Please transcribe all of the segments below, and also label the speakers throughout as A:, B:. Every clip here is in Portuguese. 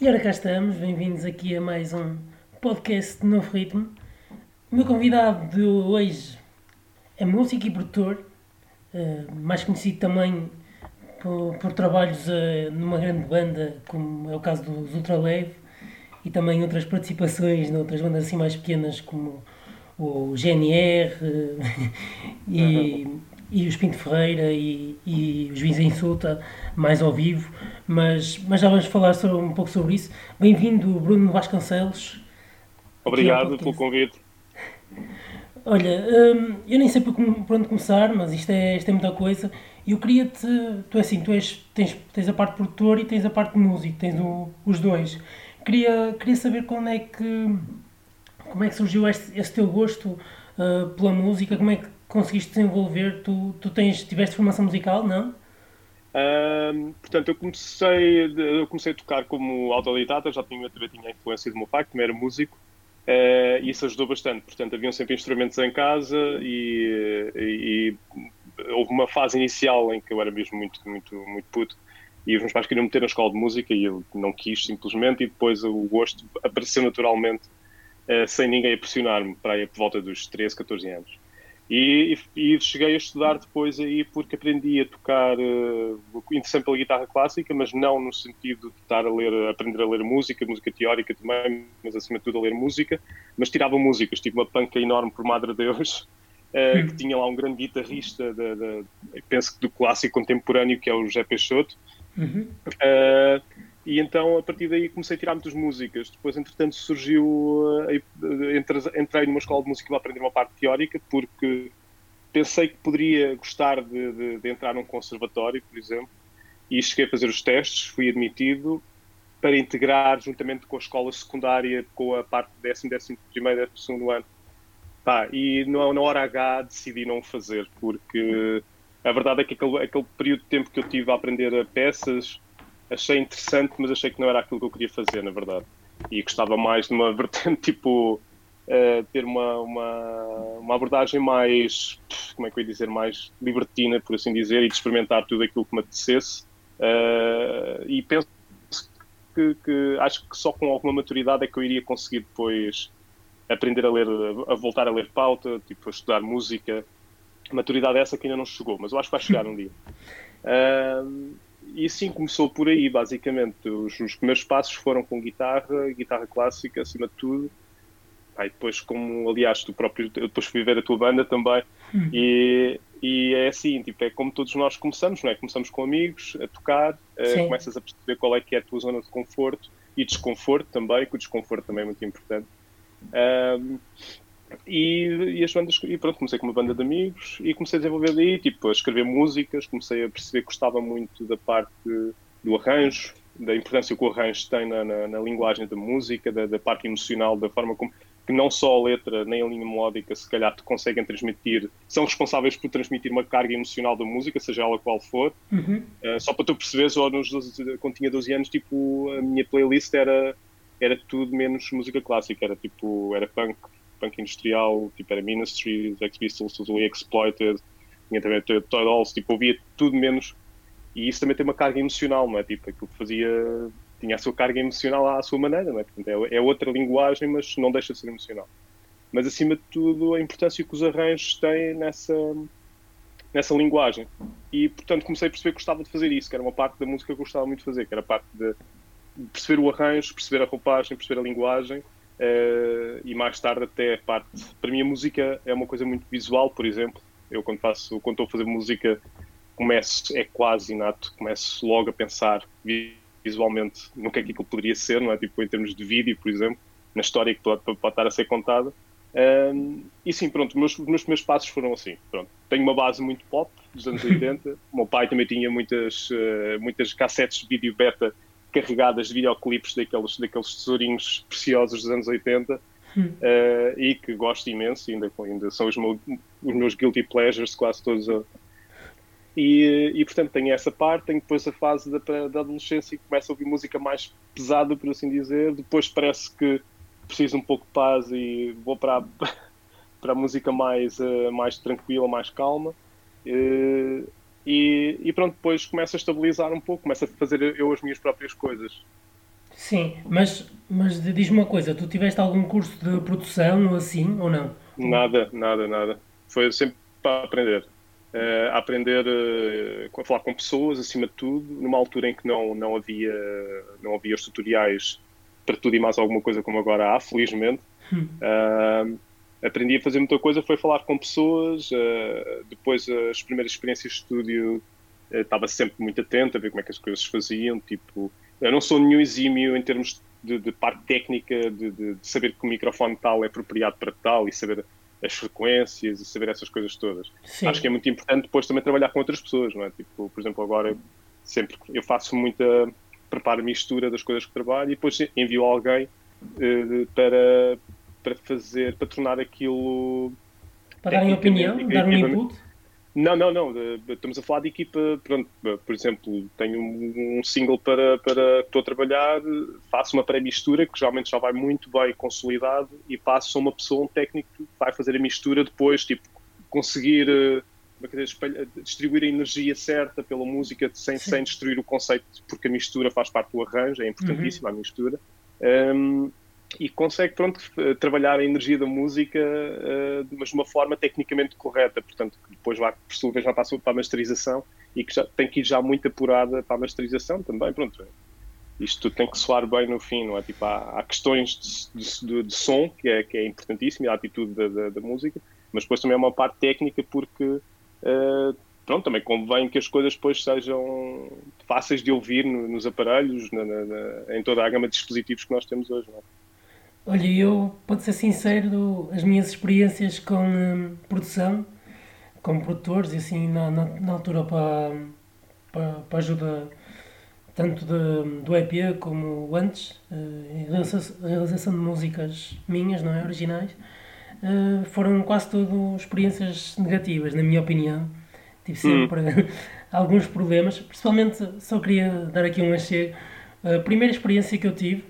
A: E ora cá estamos, bem-vindos aqui a mais um podcast de Novo Ritmo. O meu convidado de hoje é músico e produtor, eh, mais conhecido também por, por trabalhos eh, numa grande banda, como é o caso dos Ultraleve, e também outras participações noutras bandas assim mais pequenas, como o GNR e, e os Pinto Ferreira e, e os Vins Insulta, mais ao vivo, mas, mas já vamos falar sobre, um pouco sobre isso. Bem-vindo, Bruno Vasconcelos.
B: Obrigado pelo convite.
A: Olha, hum, eu nem sei por, por, onde começar, mas isto é, isto é muita coisa. Eu queria-te. Tu é assim, tu és, tens, tens a parte produtor e tens a parte de músico, tens o, os dois. Queria, queria saber quando é que. Como é que surgiu este, este teu gosto uh, pela música? Como é que conseguiste desenvolver? Tu, tu tens, tiveste formação musical, não?
B: Portanto, eu comecei, eu comecei a tocar como autodidata, já tinha, também tinha a influência do meu pai, que também era músico, uh, e isso ajudou bastante. Portanto, haviam sempre instrumentos em casa e, e, e, houve uma fase inicial em que eu era mesmo muito, muito, muito puto e os meus pais queriam meter na escola de música e eu não quis simplesmente, e depois o gosto apareceu naturalmente, uh, sem ninguém a pressionar-me, para aí por volta dos 13, 14 anos. E, e, cheguei a estudar depois aí porque aprendi a tocar, uh, interessante pela guitarra clássica, mas não no sentido de estar a ler, aprender a ler música, música teórica também, mas acima de tudo a ler música, mas tirava músicas, tive uma panca enorme por Madre Deus, uh, que tinha lá um grande guitarrista, de, de, penso que do clássico contemporâneo, que é o José Peixoto, uhum. uh, e então, a partir daí, comecei a tirar muitas músicas. Depois, entretanto, surgiu. Uh, entrei numa escola de música para aprender uma parte teórica, porque pensei que poderia gostar de, de, de, entrar num conservatório, por exemplo, e cheguei a fazer os testes, fui admitido para integrar juntamente com a escola secundária, com a parte de décimo, décimo primeiro, décimo segundo ano. Pá, e na, na hora H decidi não fazer, porque a verdade é que aquele, aquele período de tempo que eu tive a aprender peças achei interessante, mas achei que não era aquilo que eu queria fazer, na verdade. E gostava mais de uma vertente tipo uh, ter uma, uma, uma, abordagem mais, como é que eu ia dizer, mais libertina, por assim dizer, e de experimentar tudo aquilo que me apetecesse. Uh, e penso que, que, acho que só com alguma maturidade é que eu iria conseguir depois aprender a ler, a voltar a ler pauta, tipo, a estudar música. Maturidade essa que ainda não chegou, mas eu acho que vai chegar um dia. Uh, e assim começou por aí, basicamente. Os, os, primeiros passos foram com guitarra, guitarra clássica, acima de tudo. Aí depois, como aliás, tu próprio, eu depois fui ver a tua banda também, hum. e, e é assim, tipo, é como todos nós começamos, não é? Começamos com amigos, a tocar, uh, começas a perceber qual é que é a tua zona de conforto e desconforto também, que o desconforto também é muito importante. Um, e, e, as bandas, e pronto, comecei com uma banda de amigos e comecei a desenvolver daí, tipo, a escrever músicas, comecei a perceber que gostava muito da parte do arranjo, da importância que o arranjo tem na, na, na linguagem da música, da, da, parte emocional, da forma como que não só a letra nem a linha melódica se calhar te conseguem transmitir, são responsáveis por transmitir uma carga emocional da música, seja ela qual for. Uhum. Uh, só para tu perceberes, ou nos 12, quando tinha 12 anos, tipo, a minha playlist era, era tudo menos música clássica, era tipo, era punk, punk industrial, tipo era Ministry, Sex Pistols, Totally Exploited, tinha também Toy Dolls, tipo, ouvia tudo menos. E isso também tem uma carga emocional, não é? Tipo, aquilo que fazia tinha a sua carga emocional à sua maneira, não é? Portanto, é, é outra linguagem, mas não deixa de ser emocional. Mas acima de tudo, a importância que os arranjos têm nessa, nessa linguagem. E portanto comecei a perceber que gostava de fazer isso, que era uma parte da música que eu gostava muito de fazer, que era a parte de perceber o arranjo, perceber a roupagem, perceber a linguagem Uh, e mais tarde até a parte. Para mim a música é uma coisa muito visual, por exemplo. Eu quando faço, quando estou a fazer música, começo, é quase inato, começo logo a pensar visualmente no que é que aquilo poderia ser, não é? Tipo em termos de vídeo, por exemplo, na história que pode, pode estar a ser contada. Um, e sim, pronto, meus, meus primeiros passos foram assim. Pronto. Tenho uma base muito pop dos anos 80. o meu pai também tinha muitas, uh, muitas cassetes de vídeo beta carregadas de videoclipes daqueles, daqueles tesourinhos preciosos dos anos 80 hum. uh, e que gosto imenso, ainda, ainda são os, meu, os meus guilty pleasures quase todos. E, e portanto tenho essa parte, tenho depois a fase da, da adolescência e começo a ouvir música mais pesada, por assim dizer. Depois parece que preciso um pouco de paz e vou para a, para a música mais, uh, mais tranquila, mais calma. Uh, e, e, pronto, depois começa a estabilizar um pouco, começa a fazer eu as minhas próprias coisas.
A: Sim, mas, mas diz-me uma coisa, tu tiveste algum curso de produção ou assim, ou não?
B: Nada, nada, nada. Foi sempre para aprender. Uh, a aprender uh, a falar com pessoas, acima de tudo, numa altura em que não, não, havia, não havia os tutoriais para tudo e mais alguma coisa como agora há, felizmente. Uh, aprendi a fazer muita coisa, foi falar com pessoas, depois as primeiras experiências de estúdio estava sempre muito atento a ver como é que as coisas se faziam, tipo, eu não sou nenhum exímio em termos de, de parte técnica, de, de, de, saber que o microfone tal é apropriado para tal e saber as frequências e saber essas coisas todas. Sim. Acho que é muito importante depois também trabalhar com outras pessoas, não é? Tipo, por exemplo, agora sempre eu faço muita preparo mistura das coisas que trabalho e depois envio alguém uh, para para fazer, para tornar aquilo
A: para darem opinião, dar um input
B: não, não, não. Estamos a falar de equipa. Pronto, por exemplo, tenho um single para, para que estou a trabalhar, faço uma pré-mistura que geralmente já vai muito bem consolidado e passo a uma pessoa, um técnico, que vai fazer a mistura depois, tipo, conseguir eh, distribuir a energia certa pela música sem, sem destruir o conceito, porque a mistura faz parte do arranjo, é importantíssima uhum. a mistura. Um, e consegue pronto, trabalhar a energia da música, uh, mas de uma forma tecnicamente correta, portanto, depois vai, por sua vez, já passa para a masterização e que já, tem que ir já muito apurada para a masterização também, pronto. Isto tem que soar bem no fim, não é? Tipo, há, há questões de, de, de, som, que é, que é importantíssimo, a atitude da, da, da, música, mas depois também é uma parte técnica, porque, uh, pronto, também convém que as coisas depois sejam fáceis de ouvir no, nos aparelhos, na, na, em toda a gama de dispositivos que nós temos hoje, não é?
A: Olha, eu, para ser sincero, as minhas experiências com hum, produção, como produtores, e assim, na, na, na altura para, para, para ajuda tanto de, do EP como antes, uh, realização de músicas minhas, não é? Originais, uh, foram quase tudo experiências negativas, na minha opinião. Tive sempre hum. alguns problemas, principalmente, só queria dar aqui um achego. A primeira experiência que eu tive.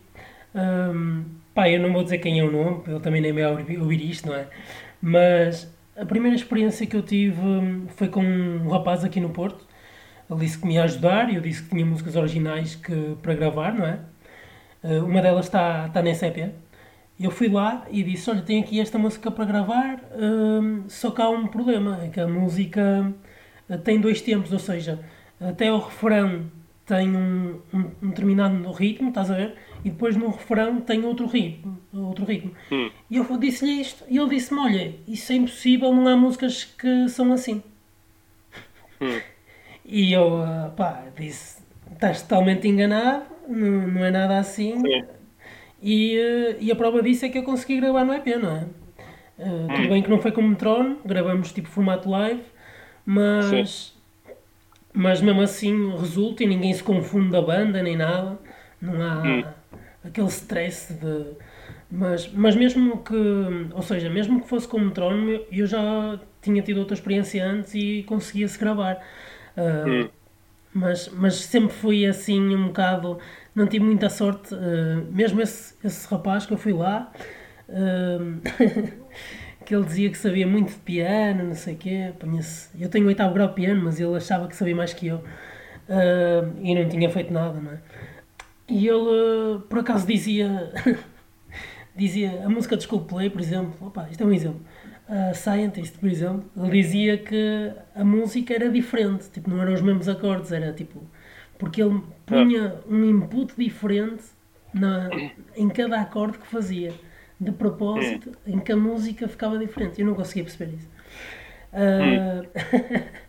A: Um, Pá, eu não vou dizer quem é o nome, ele também nem vai ouvir isto, não é? Mas a primeira experiência que eu tive foi com um rapaz aqui no Porto. Ele disse que me ia ajudar e eu disse que tinha músicas originais que, para gravar, não é? Eh, uma delas está, está nessa EP. Eu fui lá e disse: Olha, tenho aqui esta música para gravar, hum, só que há um problema: é que a música eh, tem dois tempos, ou seja, até o refrão tem um, um, um determinado ritmo, estás a ver? e depois no refrão tem outro ritmo. Outro ritmo. Hum. E eu disse-lhe isto e ele disse-me: Olha, isso é impossível, não há músicas que são assim. Hum. E eu, ah, pá, disse: Estás totalmente enganado, não, não é nada assim. Sim. E, ah, e a prova disso é que eu consegui gravar no EP, não é? Uh, tudo bem que não foi com o Metron, gravamos tipo formato live, mas, mas mesmo assim resulta e ninguém se confunde da banda nem nada. Não há, hum aquele stress de. Mas, mas mesmo que, ou seja, mesmo que fosse com metrónomo, eu já tinha tido outra experiência antes e conseguia-se gravar. Uh, hum. mas, mas sempre fui assim um bocado, não tive muita sorte, uh, mesmo esse, esse rapaz que eu fui lá, uh, que ele dizia que sabia muito de piano, não sei o quê, eu tenho oitavo grau de piano, mas ele achava que sabia mais que eu, e não tinha feito nada, não é? E ele, por acaso, dizia, dizia a música de Coldplay, por exemplo, opa, isto é um exemplo, a Scientist, por exemplo, ele dizia que a música era diferente, tipo, não eram os mesmos acordes, era tipo, porque ele punha um input diferente na, em cada acorde que fazia, de propósito, em que a música ficava diferente. Eu não conseguia perceber isso. Uh,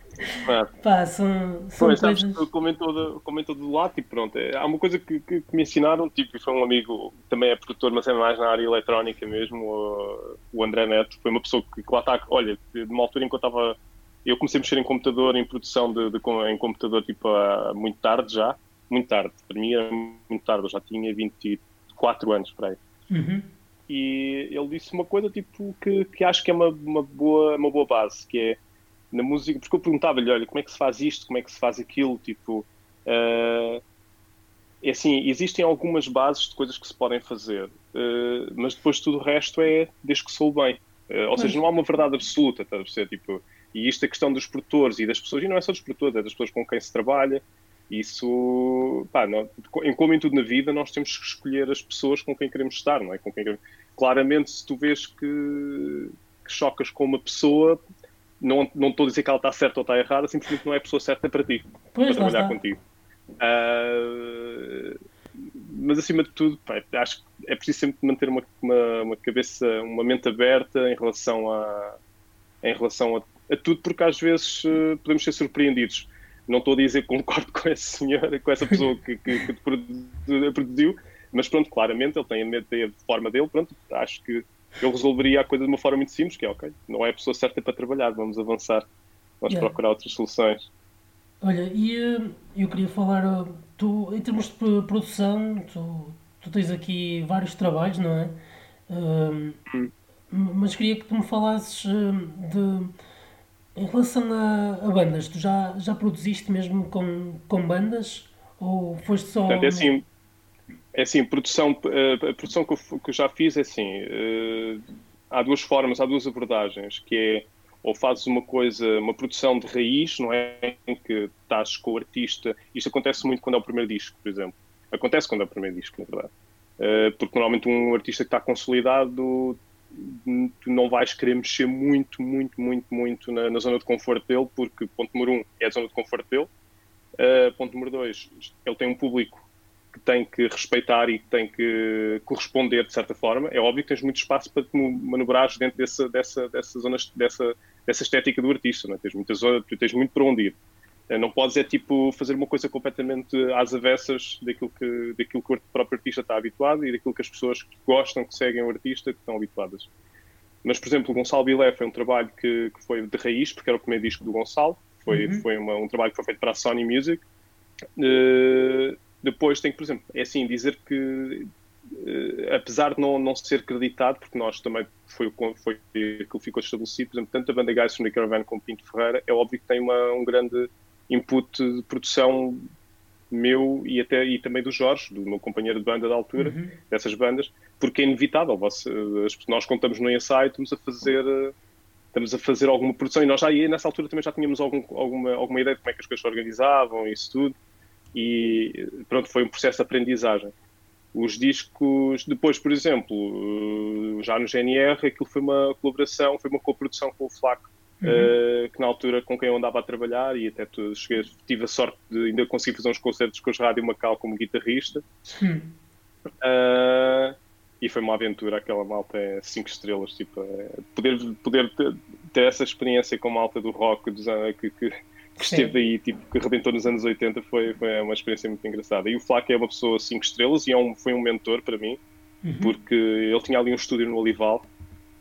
A: Pá, são, são
B: pois, coisas... sabes, comentou, comentou do lado, tipo, pronto, é, há uma coisa que, que, que, me ensinaram, tipo, foi um amigo, também é produtor, mas é mais na área eletrónica mesmo, o, o André Neto, foi uma pessoa que, que lá está, olha, de uma altura em que eu estava, eu comecei a mexer em computador, em produção de, de em computador, tipo, há, muito tarde já, muito tarde, para mim era muito tarde, eu já tinha 24 anos, para aí. Uhum. E ele disse uma coisa, tipo, que, que acho que é uma, uma, boa, uma boa base, que é na música, porque eu perguntava-lhe, olha, como é que se faz isto, como é que se faz aquilo, tipo, uh, é assim, existem algumas bases de coisas que se podem fazer, uh, mas depois tudo o resto é desde que sou bem, uh, ou seja, não há uma verdade absoluta, está a perceber, tipo, e isto é questão dos produtores e das pessoas, e não é só dos produtores, é das pessoas com quem se trabalha, Isso, pá, não, em como em tudo na vida, nós temos que escolher as pessoas com quem queremos estar, não é? Com quem queremos... Claramente, se tu vês que, que chocas com uma pessoa, não, não estou a dizer que ela está certa ou está errada, simplesmente não é a pessoa certa para ti,
A: pois,
B: para trabalhar contigo. Uh, mas acima de tudo, pá, acho que é preciso sempre manter uma, uma, uma, cabeça, uma mente aberta em relação a, em relação a, a tudo, porque às vezes uh, podemos ser surpreendidos. Não estou a dizer que concordo com essa senhora, com essa pessoa que, que, que te produziu, mas pronto, claramente ele tem a, tem a forma dele, pronto, acho que eu resolveria a coisa de uma forma muito simples, que é ok, não é a pessoa certa para trabalhar, vamos avançar, vamos yeah. procurar outras soluções.
A: Olha, e eh, eu queria falar, eh, tu, em termos de produção, tu, tu tens aqui vários trabalhos, não é? hum. Mas queria que tu me falasses de. Em relação a, a, bandas, tu já, já produziste mesmo com, com bandas? Ou foste só.
B: Portanto, é assim, é assim produção, a produção que eu, que eu já fiz é assim. há duas formas, há duas abordagens, que é ou fazes uma coisa, uma produção de raiz, não é? Em que estás com o artista. Isto acontece muito quando é o primeiro disco, por exemplo. Acontece quando é o primeiro disco, na verdade. Uh, porque normalmente um artista que está consolidado, tu não vais querer mexer muito, muito, muito, muito na, na, zona de conforto dele, porque ponto número um é a zona de conforto dele. Uh, ponto número dois, ele tem um público que tem que respeitar e que tem que corresponder de certa forma. É óbvio que tens muito espaço para te manobrares dentro dessa, dessa, dessa zona, dessa, dessa estética do artista, não é? tens, muita zona, tens muito para onde ir. Eh, não podes é tipo fazer uma coisa completamente às avessas daquilo que, daquilo que o próprio artista está habituado e daquilo que as pessoas que gostam, que seguem o artista, que estão habituadas. Mas, por exemplo, o Gonçalo Bilé foi um trabalho que, que foi de raiz, porque era o primeiro disco do Gonçalo. Foi, uhum. foi uma, um trabalho que foi feito para a Sony Music. Uh, depois tem que, por exemplo, é assim, dizer que uh, apesar de não, não ser acreditado, porque nós também foi, foi aquilo ficou estabelecido, por exemplo, tanto a banda Guys from the Caravan como Pinto Ferreira, é óbvio que tem uma, um grande input de produção meu e até e também do Jorge, do meu companheiro de banda da altura, uhum. dessas bandas, porque é inevitável. Você, nós contamos no ensaio, estamos a fazer estamos a fazer alguma produção e nós já nessa altura também já tínhamos algum, alguma, alguma ideia de como é que as coisas se organizavam e isso tudo e pronto, foi um processo de aprendizagem. Os discos, depois, por exemplo, já no GNR, aquilo foi uma colaboração, foi uma coprodução com o Flaco, uhum. uh, que na altura com quem eu andava a trabalhar e até cheguei, tive a sorte de ainda conseguir fazer uns concertos com os Rádio Macau como guitarrista. Uhum. Uh, e foi uma aventura, aquela malta é 5 estrelas, tipo, é, poder, poder ter, ter, essa experiência com a malta do rock dos que, que que esteve aí, tipo, que arrebentou nos anos 80, foi, foi uma experiência muito engraçada. E o Flaco é uma pessoa 5 estrelas e é um, foi um mentor para mim, uhum. porque ele tinha ali um estúdio no Olival,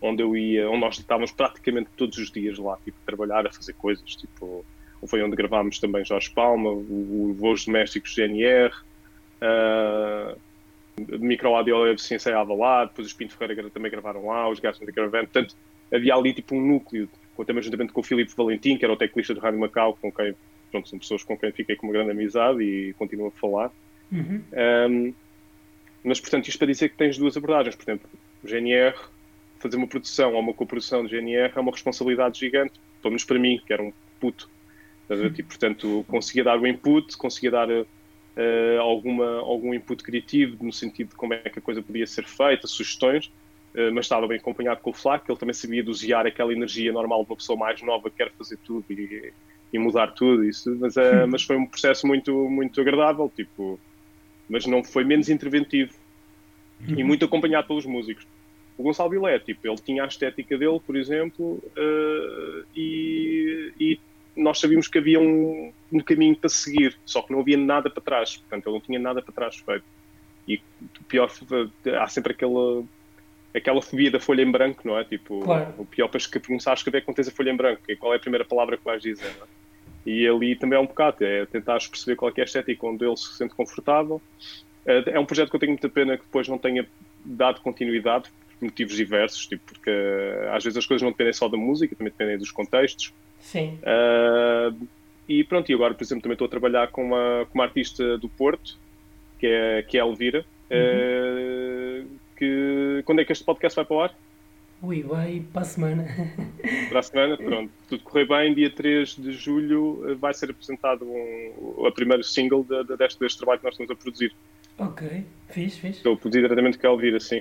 B: onde eu ia, onde nós estávamos praticamente todos os dias lá, tipo, a trabalhar, a fazer coisas, tipo, foi onde gravámos também Jorge Palma, o, o Voos Domésticos GNR, uh, Micro Audio se ensaiava lá, depois os Pinto Ferreira também gravaram lá, os Gajos da Caravan, portanto, havia ali tipo um núcleo também juntamente com o Filipe Valentim, que era o teclista do Rádio Macau, com quem pronto, são pessoas com quem fiquei com uma grande amizade e continuo a falar. Uhum. Um, mas, portanto, isto para dizer que tens duas abordagens. Por exemplo, o GNR, fazer uma produção ou uma coprodução de GNR é uma responsabilidade gigante, pelo menos para mim, que era um puto. Uhum. E, portanto, conseguia dar o input, conseguia dar uh, alguma, algum input criativo no sentido de como é que a coisa podia ser feita, sugestões, mas estava bem acompanhado com o Flaco, ele também sabia dosear aquela energia normal de uma pessoa mais nova que quer fazer tudo e, e mudar tudo, isso, mas, uh, mas foi um processo muito, muito agradável, tipo, mas não foi menos interventivo e muito acompanhado pelos músicos. O Gonçalo Bilé, tipo, ele tinha a estética dele, por exemplo, uh, e, e, nós sabíamos que havia um, um caminho para seguir, só que não havia nada para trás, portanto, ele não tinha nada para trás feito. E pior, há sempre aquela aquela fobia da folha em branco, não é? Tipo, claro. o pior para começar a escrever quando tens a folha em branco, e qual é a primeira palavra que vais dizer, não é? E ali também é um bocado, é tentar perceber qual é a estética onde ele se sente confortável. É, é um projeto que eu tenho muita pena que depois não tenha dado continuidade, por motivos diversos, tipo, porque eh, às vezes as coisas não dependem só da música, também dependem dos contextos.
A: Sim.
B: Uh, e pronto, e agora, por exemplo, também estou a trabalhar com uma, com uma artista do Porto, que é, que é a Elvira, uhum. uh, que quando é que este podcast vai para o ar?
A: Ui, vai para a semana.
B: Para a semana, pronto. Tudo correr bem, dia 3 de julho eh, vai ser apresentado um, a primeiro single de, de, deste, deste trabalho que nós estamos a produzir.
A: Ok, fiz, fiz.
B: Estou a produzir diretamente com a Elvira, assim.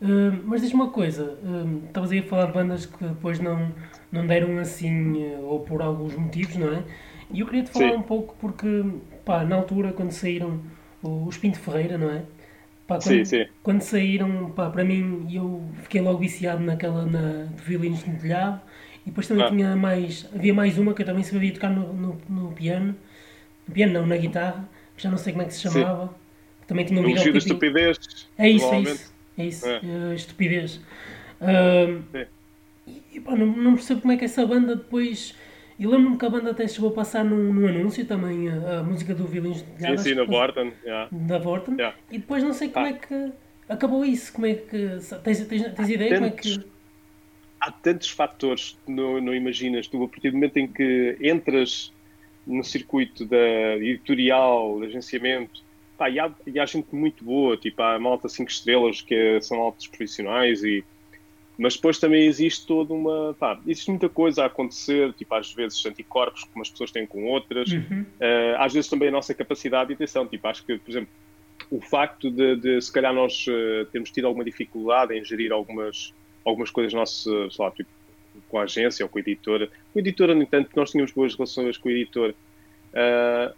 A: Uh, mas diz-me uma coisa, uh, estavas aí a falar de bandas que depois não, não deram assim, uh, ou por alguns motivos, não é? E eu queria te falar
B: Sim.
A: um pouco porque, pá, na altura quando saíram os Pinto Ferreira, não é? Pá, quando,
B: Sim, sim.
A: quando saíram, pá, para mim, eu fiquei logo viciado naquela na, de violinos no telhado. E depois também
B: Ah.
A: tinha mais, havia mais uma que eu também sabia tocar no, no, no piano. No piano não, na guitarra, já não sei como é que se
B: Sim.
A: chamava. Também tinha um
B: O elogio da
A: videoclipe-
B: estupidez.
A: é isso, é isso. É isso.
B: É.
A: eh, estupidez.
B: Sim.
A: e, e, pá, não, não percebo como é que essa banda depois. E lembro-me que a banda até chegou a passar num, num anúncio também a, a música do Violins de
B: Sim,
A: Telhado,
B: sim,
A: que foi
B: Vorten. yeah.
A: Da Vorten.
B: Yeah.
A: E depois não sei como
B: Ah.
A: é que acabou isso. Como é que. Tens, tens, tens ideia como é que.
B: tantos- Há tantos fatores que não, não imaginas. Tu, a partir do momento em que entras no circuito da editorial, de agenciamento, pá, e, há, e há gente muito boa, tipo, há malta 5 estrelas que são altos profissionais e mas depois também existe toda uma. Pá, existe muita coisa a acontecer, tipo, às vezes anticorpos que umas pessoas têm com outras,
A: Uhum.
B: Uh, às vezes também a nossa capacidade de atenção. Tipo, acho que, por exemplo, o facto de, de se calhar nós uh, termos tido alguma dificuldade em gerir algumas, algumas coisas nossas, sei lá, tipo, com a agência ou com a editora. Com a editora, no entanto, nós tínhamos boas relações com a editora. Uh,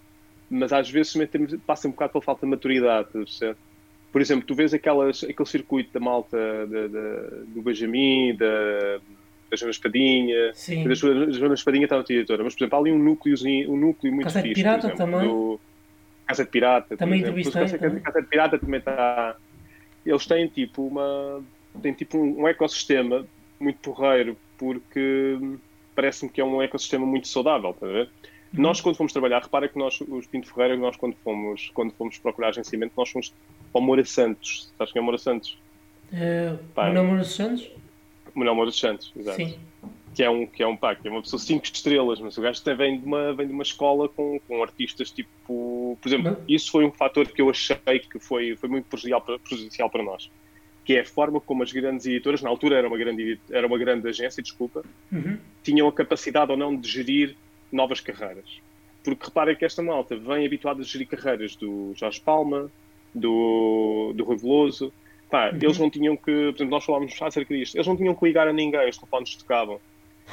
B: mas às vezes também temos, passa um bocado pela falta de maturidade, certo? Por exemplo, tu vês aquelas, aquele circuito da malta da- da- do Benjamin, da, da Joana Espadinha,
A: Sim.
B: da Joana Espadinha está na editora, mas por exemplo, há ali um núcleozinho, um núcleo muito
A: Casa de
B: fixe,
A: Pirata
B: por exemplo,
A: também.
B: do Casa de Pirata,
A: Também entrevistei,
B: Casa,
A: também.
B: Casa de Pirata também está. Eles têm tipo uma têm tipo um, um ecossistema muito porreiro porque hum, parece-me que é um ecossistema muito saudável, está a ver?
A: Uhum.
B: Nós quando fomos trabalhar, repara que nós, os Pinto Ferreira, nós quando fomos, quando fomos procurar agenciamento, nós fomos para o Moura Santos. Sabes quem é o Moura Santos?
A: Uh,
B: Pá.
A: Manuel Moura Santos?
B: Manuel Moura Santos, exato.
A: Sim.
B: que é um que é um pá, que é uma pessoa cinco estrelas, mas o gajo até vem de uma vem de uma escola com, com artistas tipo, por exemplo,
A: Mas-
B: isso foi um fator que eu achei que foi foi muito prejudicial para, prejudicial para nós, que é a forma como as grandes editoras, na altura era uma grande era uma grande agência, desculpa,
A: Uhum.
B: tinham a capacidade ou não de gerir novas carreiras. Porque reparem que esta malta vem habituada a gerir carreiras do Jorge Palma, do, do Rui Veloso. Pá,
A: Uhum.
B: Eles não tinham que, por exemplo, nós falámos acerca disto, eles não tinham que ligar a ninguém, os telefones tocavam.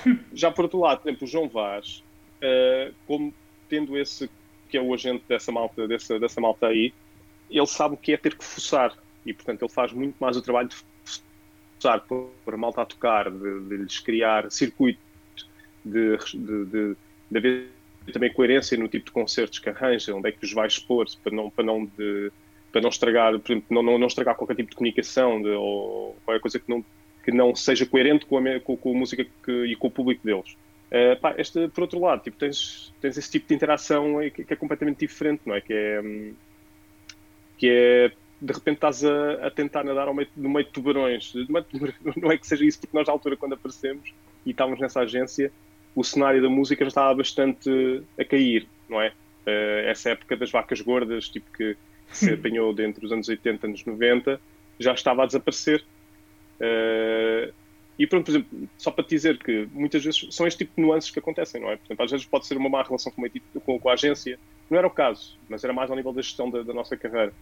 B: Já por outro lado, por exemplo, o João Vaz, eh, como tendo esse, que é o agente dessa malta, dessa, dessa malta aí, ele sabe o que é ter que forçar. E, portanto, ele faz muito mais o trabalho de forçar, pôr a malta a tocar, de, de lhes criar circuito, de, de, de, de haver também coerência no tipo de concertos que arranja, onde é que os vai expor, para não, para não, de, para não estragar, por exemplo, não, não, não estragar qualquer tipo de comunicação de, ou qualquer coisa que não, que não seja coerente com a, com, com a música que, e com o público deles. Eh, pá, este, por outro lado, tipo, tens, tens esse tipo de interação que, que é completamente diferente, não é? Que é, hum, que é de repente estás a, a tentar nadar meio, no meio de tubarões. Não é, não é que seja isso, porque nós, na altura, quando aparecemos e estávamos nessa agência, o cenário da música já estava bastante a cair, não é? Eh, essa época das vacas gordas, tipo que se apanhou dentro dos anos 80, anos 90, já estava a desaparecer. Eh, e pronto, por exemplo, só para te dizer que muitas vezes são este tipo de nuances que acontecem, não é? Por exemplo, às vezes pode ser uma má relação com, uma equipe- com, com a agência. Não era o caso, mas era mais ao nível da gestão da, da nossa carreira.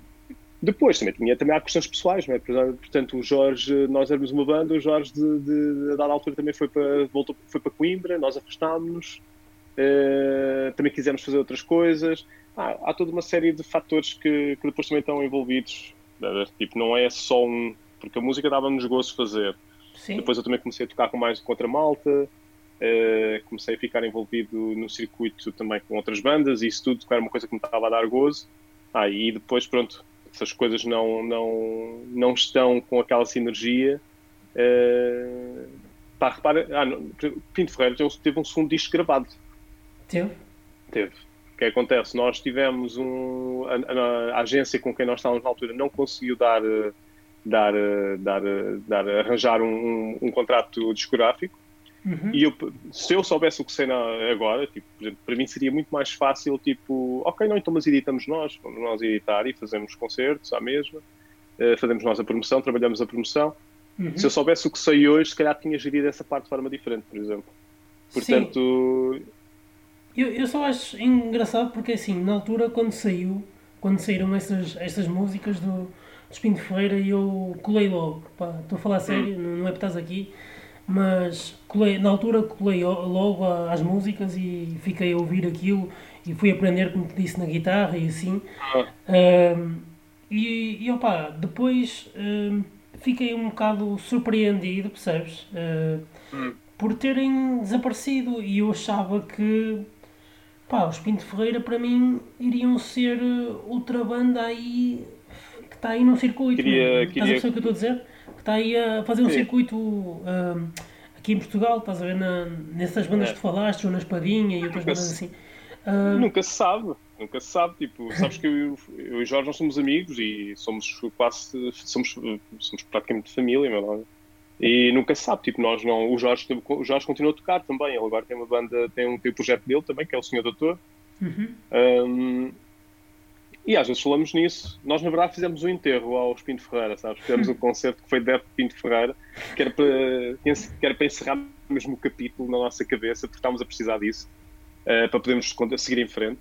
B: Depois também tinha também há questões pessoais, não é? Portanto, o Jorge, nós éramos uma banda, o Jorge de, de, a dada altura também foi para, voltou, foi para Coimbra, nós afastámos-nos, eh, também quisemos fazer outras coisas. Ah, há toda uma série de fatores que, que depois também estão envolvidos. né? Tipo, não é só um. Porque a música dava-nos gosto fazer.
A: Sim.
B: Depois eu também comecei a tocar com mais com outra malta, eh, comecei a ficar envolvido no circuito também com outras bandas e isso tudo era uma coisa que me estava a dar gozo. Ah, e depois, pronto, essas coisas não, não, não estão com aquela sinergia. eh, pá, repara, ah, não, Pinto Ferreira teve- um segundo disco gravado.
A: Teve?
B: Teve. O que acontece? Nós tivemos um. A, a- a agência com quem nós estávamos na altura não conseguiu dar. eh, dar, eh, dar, dar arranjar um, um, um contrato discográfico.
A: Uhum.
B: E eu, se eu soubesse o que sei agora, tipo, exemplo, para mim seria muito mais fácil, tipo, ok, não, então mas editamos nós, vamos nós editar e fazemos concertos à mesma, eh, fazemos nós a promoção, trabalhamos a promoção. Uhum. Se eu soubesse o que sei hoje, se calhar tinha gerido essa parte de forma diferente, por exemplo. Portanto.
A: Sim. Eu, eu só acho engraçado porque assim, na altura quando saiu, quando saíram essas, essas músicas do, do Espinho de Feira, eu colei logo. Estou a falar sério, hum. não é para estás aqui, mas colei, na altura colei logo às músicas e fiquei a ouvir aquilo e fui aprender, como te disse, na guitarra e assim. Ah. Um, e, e opa, depois um, fiquei um bocado surpreendido, percebes? Uh, hum. Por terem desaparecido e eu achava que pá, os Pinto Ferreira para mim iriam ser outra banda aí que está aí num circuito. Queria, Estás queria... a perceber o que eu estou a dizer? Que está aí a fazer um Sim. circuito. Um, aqui em Portugal, estás a ver na, nessas bandas é. que tu falaste, ou na Espadinha e outras bandas assim.
B: Nunca se sabe, nunca se sabe. Tipo, sabes que eu, eu e Jorge nós somos amigos e somos quase, somos, somos praticamente família, meu E nunca se sabe, tipo, nós não. O Jorge, o Jorge continua a tocar também. Ele agora tem uma banda, tem um, tem um projeto dele também, que é o Senhor Doutor. Uhum. Um, e às vezes falamos nisso. Nós, na verdade, fizemos um enterro ao Pinto Ferreira, sabes? Fizemos um concerto que foi de Pinto Ferreira, que era, para, que era para encerrar mesmo o capítulo na nossa cabeça, porque estávamos a precisar disso, uh, para podermos seguir em frente.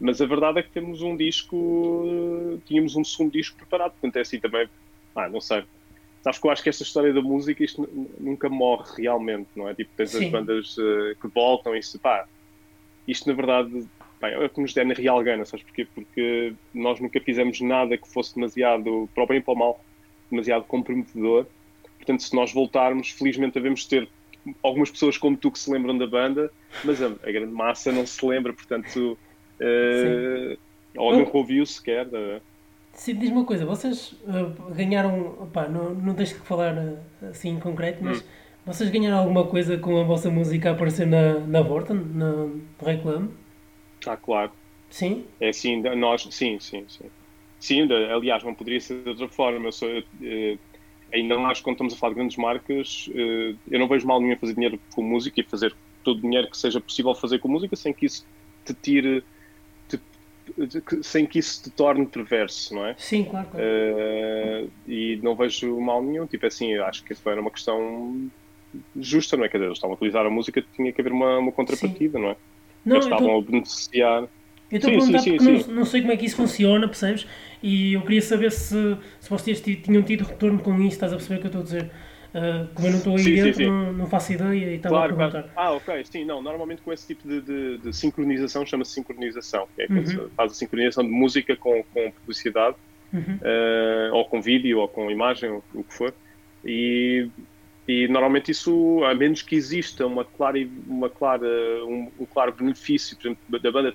B: Mas a verdade é que temos um disco, tínhamos um segundo disco preparado, portanto é assim também, ah, não sei. Sabes que eu acho que esta história da música, isto nunca morre realmente, não é? Tipo, tens Sim. as bandas uh, que voltam e se pá, isto na verdade Bem, é o que nos der na real gana, sabes porquê? Porque nós nunca fizemos nada que fosse demasiado, para o bem e para o mal, demasiado comprometedor. Portanto, se nós voltarmos, felizmente devemos ter algumas pessoas como tu que se lembram da banda, mas a, a grande massa não se lembra, portanto, uh, ou nunca ouviu sequer. Uh.
A: Sim, diz uma coisa, vocês uh, ganharam, opá, não, não tens que falar uh, assim em concreto, mas hum. vocês ganharam alguma coisa com a vossa música a aparecer na, na Vorten, na Reclame?
B: Está claro.
A: Sim?
B: É assim, nós, sim, sim, sim. Sim, aliás, não poderia ser de outra forma. Eu sou, uh, ainda mais quando estamos a falar de grandes marcas, uh, eu não vejo mal nenhum fazer dinheiro com música e fazer todo o dinheiro que seja possível fazer com música sem que isso te tire. Te, sem que isso te torne perverso, não é?
A: Sim, claro. claro. Uh,
B: e não vejo mal nenhum. Tipo assim, acho que isso era uma questão justa, não é? Quer dizer, eles estavam a utilizar a música, tinha que haver uma, uma contrapartida, sim. não é? Não, Eles estavam tô... a beneficiar.
A: Eu estou a perguntar sim, porque sim, não, não, sei como é que isso funciona, percebes? E eu queria saber se, se vocês tinham tido retorno com isso, estás a perceber o que eu estou a dizer? Uh, como eu não estou aí sim, dentro, sim, sim. Não, não, faço ideia e estava claro, a perguntar.
B: Claro. Ah, ok, sim, não, normalmente com esse tipo de, de, de sincronização chama-se sincronização, que é quando uhum. faz a sincronização de música com, com publicidade, uhum. uh, ou com vídeo, ou com imagem, ou o que for, e e normalmente isso, a menos que exista uma clara, uma clara, um, um claro benefício, por exemplo, da banda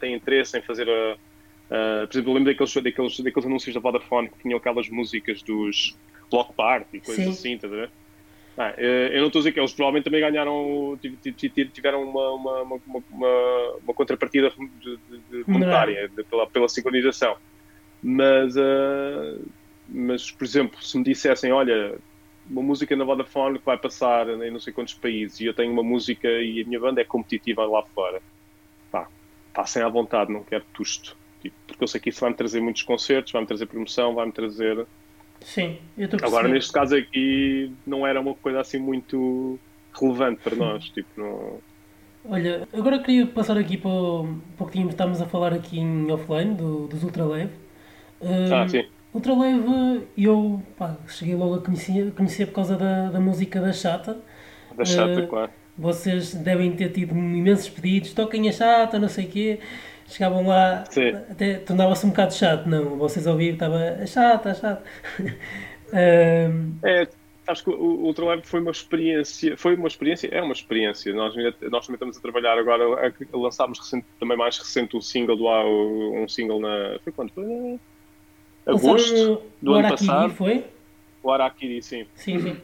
B: tem interesse em fazer a, a, por exemplo, eu lembro daqueles, daqueles, daqueles anúncios da Vodafone que tinham aquelas músicas dos Block Party e coisas Sim. assim, estás a ver? Ah, eu não estou a dizer que eles provavelmente também ganharam, tiveram uma, uma, uma, uma, uma contrapartida de monetária pela, pela sincronização. Mas, uh, mas, por exemplo, se me dissessem, olha, uma música na Vodafone que vai passar em não sei quantos países e eu tenho uma música e a minha banda é competitiva lá fora. Pá, passem à vontade, não quero tusto. Tipo, porque eu sei que isso vai-me trazer muitos concertos, vai-me trazer promoção, vai-me trazer.
A: Sim, eu estou
B: Agora, neste caso aqui, não era uma coisa assim muito relevante para nós. tipo, não...
A: Olha, agora queria passar aqui para o, para o que tínhamos, estávamos a falar aqui em offline, do, dos Ultraleve.
B: Um, ah, sim
A: Outra leve, eu pá, cheguei logo a conhecer, a conhecer por causa da, da música da Chata.
B: Da Chata, uh, claro.
A: Vocês devem ter tido imensos pedidos, toquem a Chata, não sei o quê. Chegavam lá, Sim. até tornava-se um bocado chato, não? Vocês ouviam, estava a chata, a chata.
B: uh, é, acho que o Ultraleve foi uma experiência, foi uma experiência, é uma experiência. Nós, nós também estamos a trabalhar agora, lançámos recente, também mais recente um single do um single na. Foi quando? Foi agosto do ano passado.
A: foi?
B: O Araquiri, sim.
A: Sim, sim.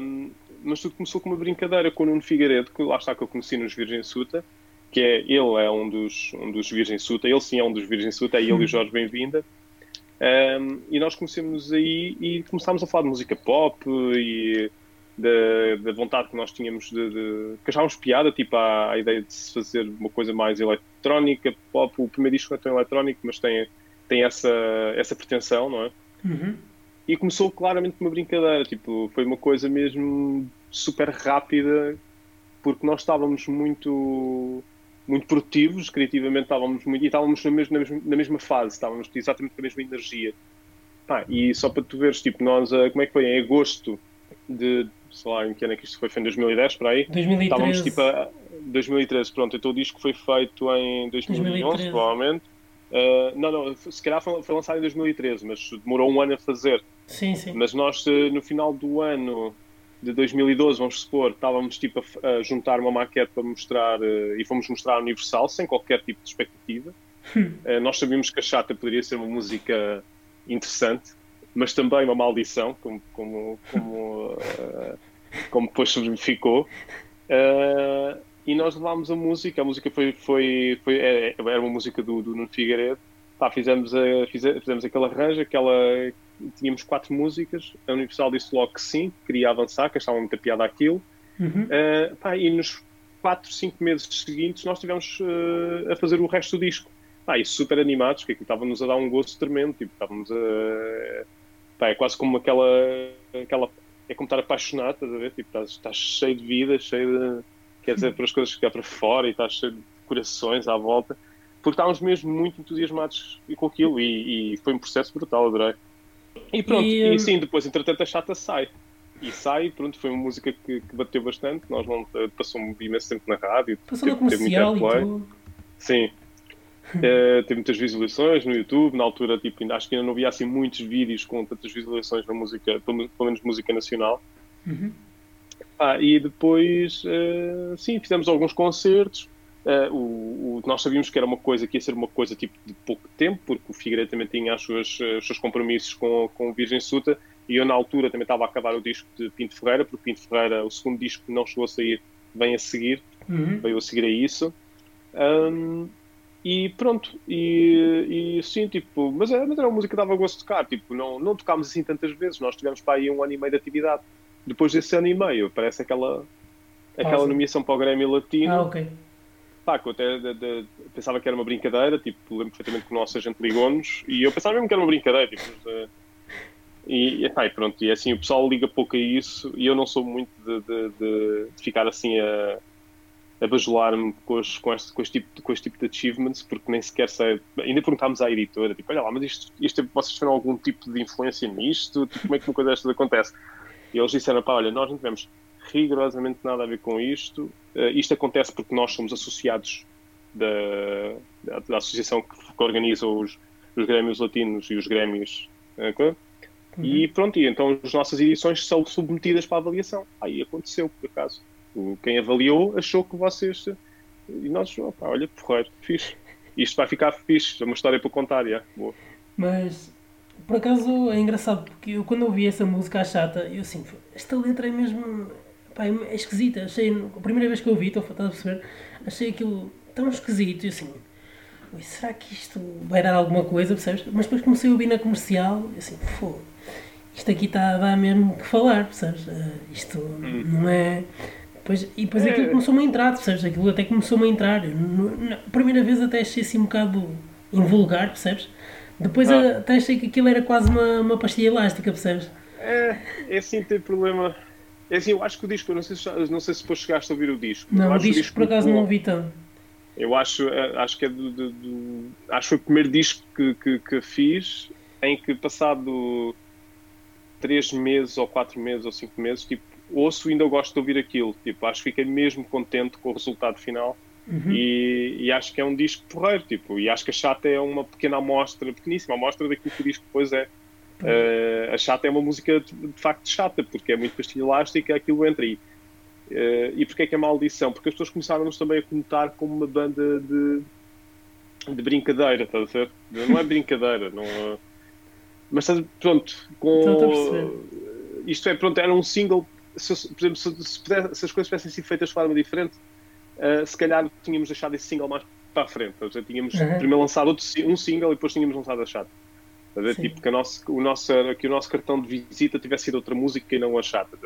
B: Um, mas tudo começou com uma brincadeira com o Nuno Figueiredo, que lá está que eu conheci nos Virgem Suta, que é, ele é um dos, um dos Virgem Suta, ele sim é um dos Virgem Suta, é ele e o Jorge Bem-vinda. Um, e nós conhecemos aí e começámos a falar de música pop e da, da vontade que nós tínhamos de, de que achávamos piada, tipo a, a ideia de se fazer uma coisa mais eletrónica, pop. O primeiro disco não é tão eletrónico, mas tem tem essa, essa pretensão, não é?
A: Uhum.
B: e começou claramente uma brincadeira, tipo, foi uma coisa mesmo super rápida, porque nós estávamos muito muito produtivos, criativamente estávamos muito, e estávamos na mesma, na mesma, fase, estávamos exatamente com a mesma energia. E só para tu veres, tipo, nós, eh, como é que foi, em agosto de, sei lá, em que ano é que isto foi? Foi em 2010, para aí?
A: 2013.
B: Estávamos, tipo, a, 2013, pronto, então o disco foi feito em 2011, 2013. provavelmente. Uh, não, não, se calhar foi, foi, lançado em 2013, mas demorou um ano a fazer.
A: Sim, sim.
B: Mas nós, eh, no final do ano de 2012, vamos supor, estávamos tipo a, a juntar uma maquete para mostrar uh, e fomos mostrar a Universal sem qualquer tipo de expectativa. Uh, nós sabíamos que a Chata poderia ser uma música interessante, mas também uma maldição, como, como, como, como depois ficou. E nós levámos a música, a música foi, foi, foi é, era uma música do, do Nuno Figueiredo, Pá, fizemos, a, fizemos aquele arranjo, aquela, tínhamos quatro músicas, a Universal disse logo que sim, que queria avançar, que achava muita piada aquilo. Uhum. Uh, pá, e nos quatro, cinco meses seguintes nós estivemos uh, a fazer o resto do disco. Pá, e super animados, que estava-nos a dar um gosto tremendo, tipo, estávamos a... Pá, é quase como aquela, aquela... É como estar apaixonado, estás a ver? Tipo, estás, estás cheio de vida, cheio de... Quer dizer, para as coisas ficar para fora e estás cheio de corações à volta porque estávamos mesmo muito entusiasmados com aquilo e, e foi um processo brutal, adorei. E pronto, e, e, sim, depois entretanto a chata sai. E sai, pronto, foi uma música que, que bateu bastante, nós não passou imenso tempo na rádio.
A: Passou teve, teve e tudo.
B: Sim. uh, teve muitas visualizações no YouTube, na altura tipo, acho que ainda não havia assim muitos vídeos com tantas visualizações na música, pelo, pelo menos música nacional. Uhum. Ah, e depois, uh, sim, fizemos alguns concertos, Uh, o, o, nós sabíamos que era uma coisa que ia ser uma coisa tipo de pouco tempo, porque o Figueiredo também tinha as suas, eh, os seus compromissos com, com o Virgem Suta e eu na altura também estava a acabar o disco de Pinto Ferreira, porque Pinto Ferreira, o segundo disco que não chegou a sair, vem a seguir, uhum. veio a seguir a isso. Um, e pronto, e, e sim, tipo, mas, é, mas era uma música que dava gosto de tocar, tipo, não, não tocámos assim tantas vezes, nós tivemos para aí um ano e meio de atividade. Depois desse ano e meio, parece aquela, aquela nomeação para o Grêmio Latino.
A: Ah, ok
B: pá, que eu até de, de, pensava que era uma brincadeira, tipo, lembro perfeitamente que o nosso agente ligou-nos e eu pensava mesmo que era uma brincadeira, tipo, mas, uh, e, pá, e pronto, e assim, o pessoal liga pouco a isso e eu não sou muito de, de, de ficar assim a, a bajular-me com, com, este, com, este tipo, com este tipo de achievements, porque nem sequer sei, ainda perguntámos à editora, tipo, olha lá, mas isto, isto é, vocês tiveram algum tipo de influência nisto? Tipo, como é que uma coisa destas acontece? E eles disseram, pá, olha, nós não tivemos rigorosamente nada a ver com isto. Uh, isto acontece porque nós somos associados da, da, da associação que, que organiza os, os Grêmios Latinos e os Grêmios. Uh, uhum. E pronto, e então as nossas edições são submetidas para avaliação. Aí aconteceu, por acaso. Quem avaliou achou que vocês. E nós, opa, olha, porreiro, fixe. Isto vai ficar fixe, é uma história para contar, já. Boa.
A: Mas por acaso é engraçado porque eu quando ouvi essa música chata, eu assim, esta letra é mesmo Pá, é esquisita. Achei, a primeira vez que eu ouvi, estou a perceber, achei aquilo tão esquisito. E assim, será que isto vai dar alguma coisa, percebes? Mas depois comecei a ouvir na comercial e assim, pô, isto aqui está a dar mesmo que falar, percebes? Uh, isto hum. não é. Depois, e depois é. aquilo começou-me a entrar, percebes? Aquilo até começou-me a entrar. na primeira vez até achei assim um bocado invulgar, percebes? Depois ah. até achei que aquilo era quase uma, uma pastilha elástica, percebes?
B: É, é assim, tem problema. É assim, eu acho que o disco, não sei se, não sei se depois chegaste a ouvir o disco.
A: Não, o disco, o disco, por acaso não ouvi tanto.
B: Eu acho, eh, acho que é do, do, do, acho que foi o primeiro disco que, que, que fiz em que passado três meses ou quatro meses ou cinco meses, tipo, ouço e ainda gosto de ouvir aquilo. Tipo, acho que fiquei mesmo contente com o resultado final. Uhum. E, e, acho que é um disco porreiro, tipo, e acho que a Chata é uma pequena amostra, pequeníssima amostra daquilo que o disco depois é. Uh, a chata é uma música de, de, facto chata, porque é muito pastilha elástica, aquilo entra aí. Uh, e porquê é que é maldição? Porque as pessoas começaram-nos também a contar como uma banda de, de brincadeira, estás a ver? Não é brincadeira, não é... Mas pronto, com. Isto é, pronto, era um single. Se, por exemplo, se, se, se as coisas tivessem sido feitas de forma diferente, uh, se calhar tínhamos deixado esse single mais para a frente. Seja, tínhamos uhum. primeiro lançado outro, um single e depois tínhamos lançado a chata. Tá tipo, que, a nosso, o nosso, que o nosso cartão de visita tivesse sido outra música e não a chata.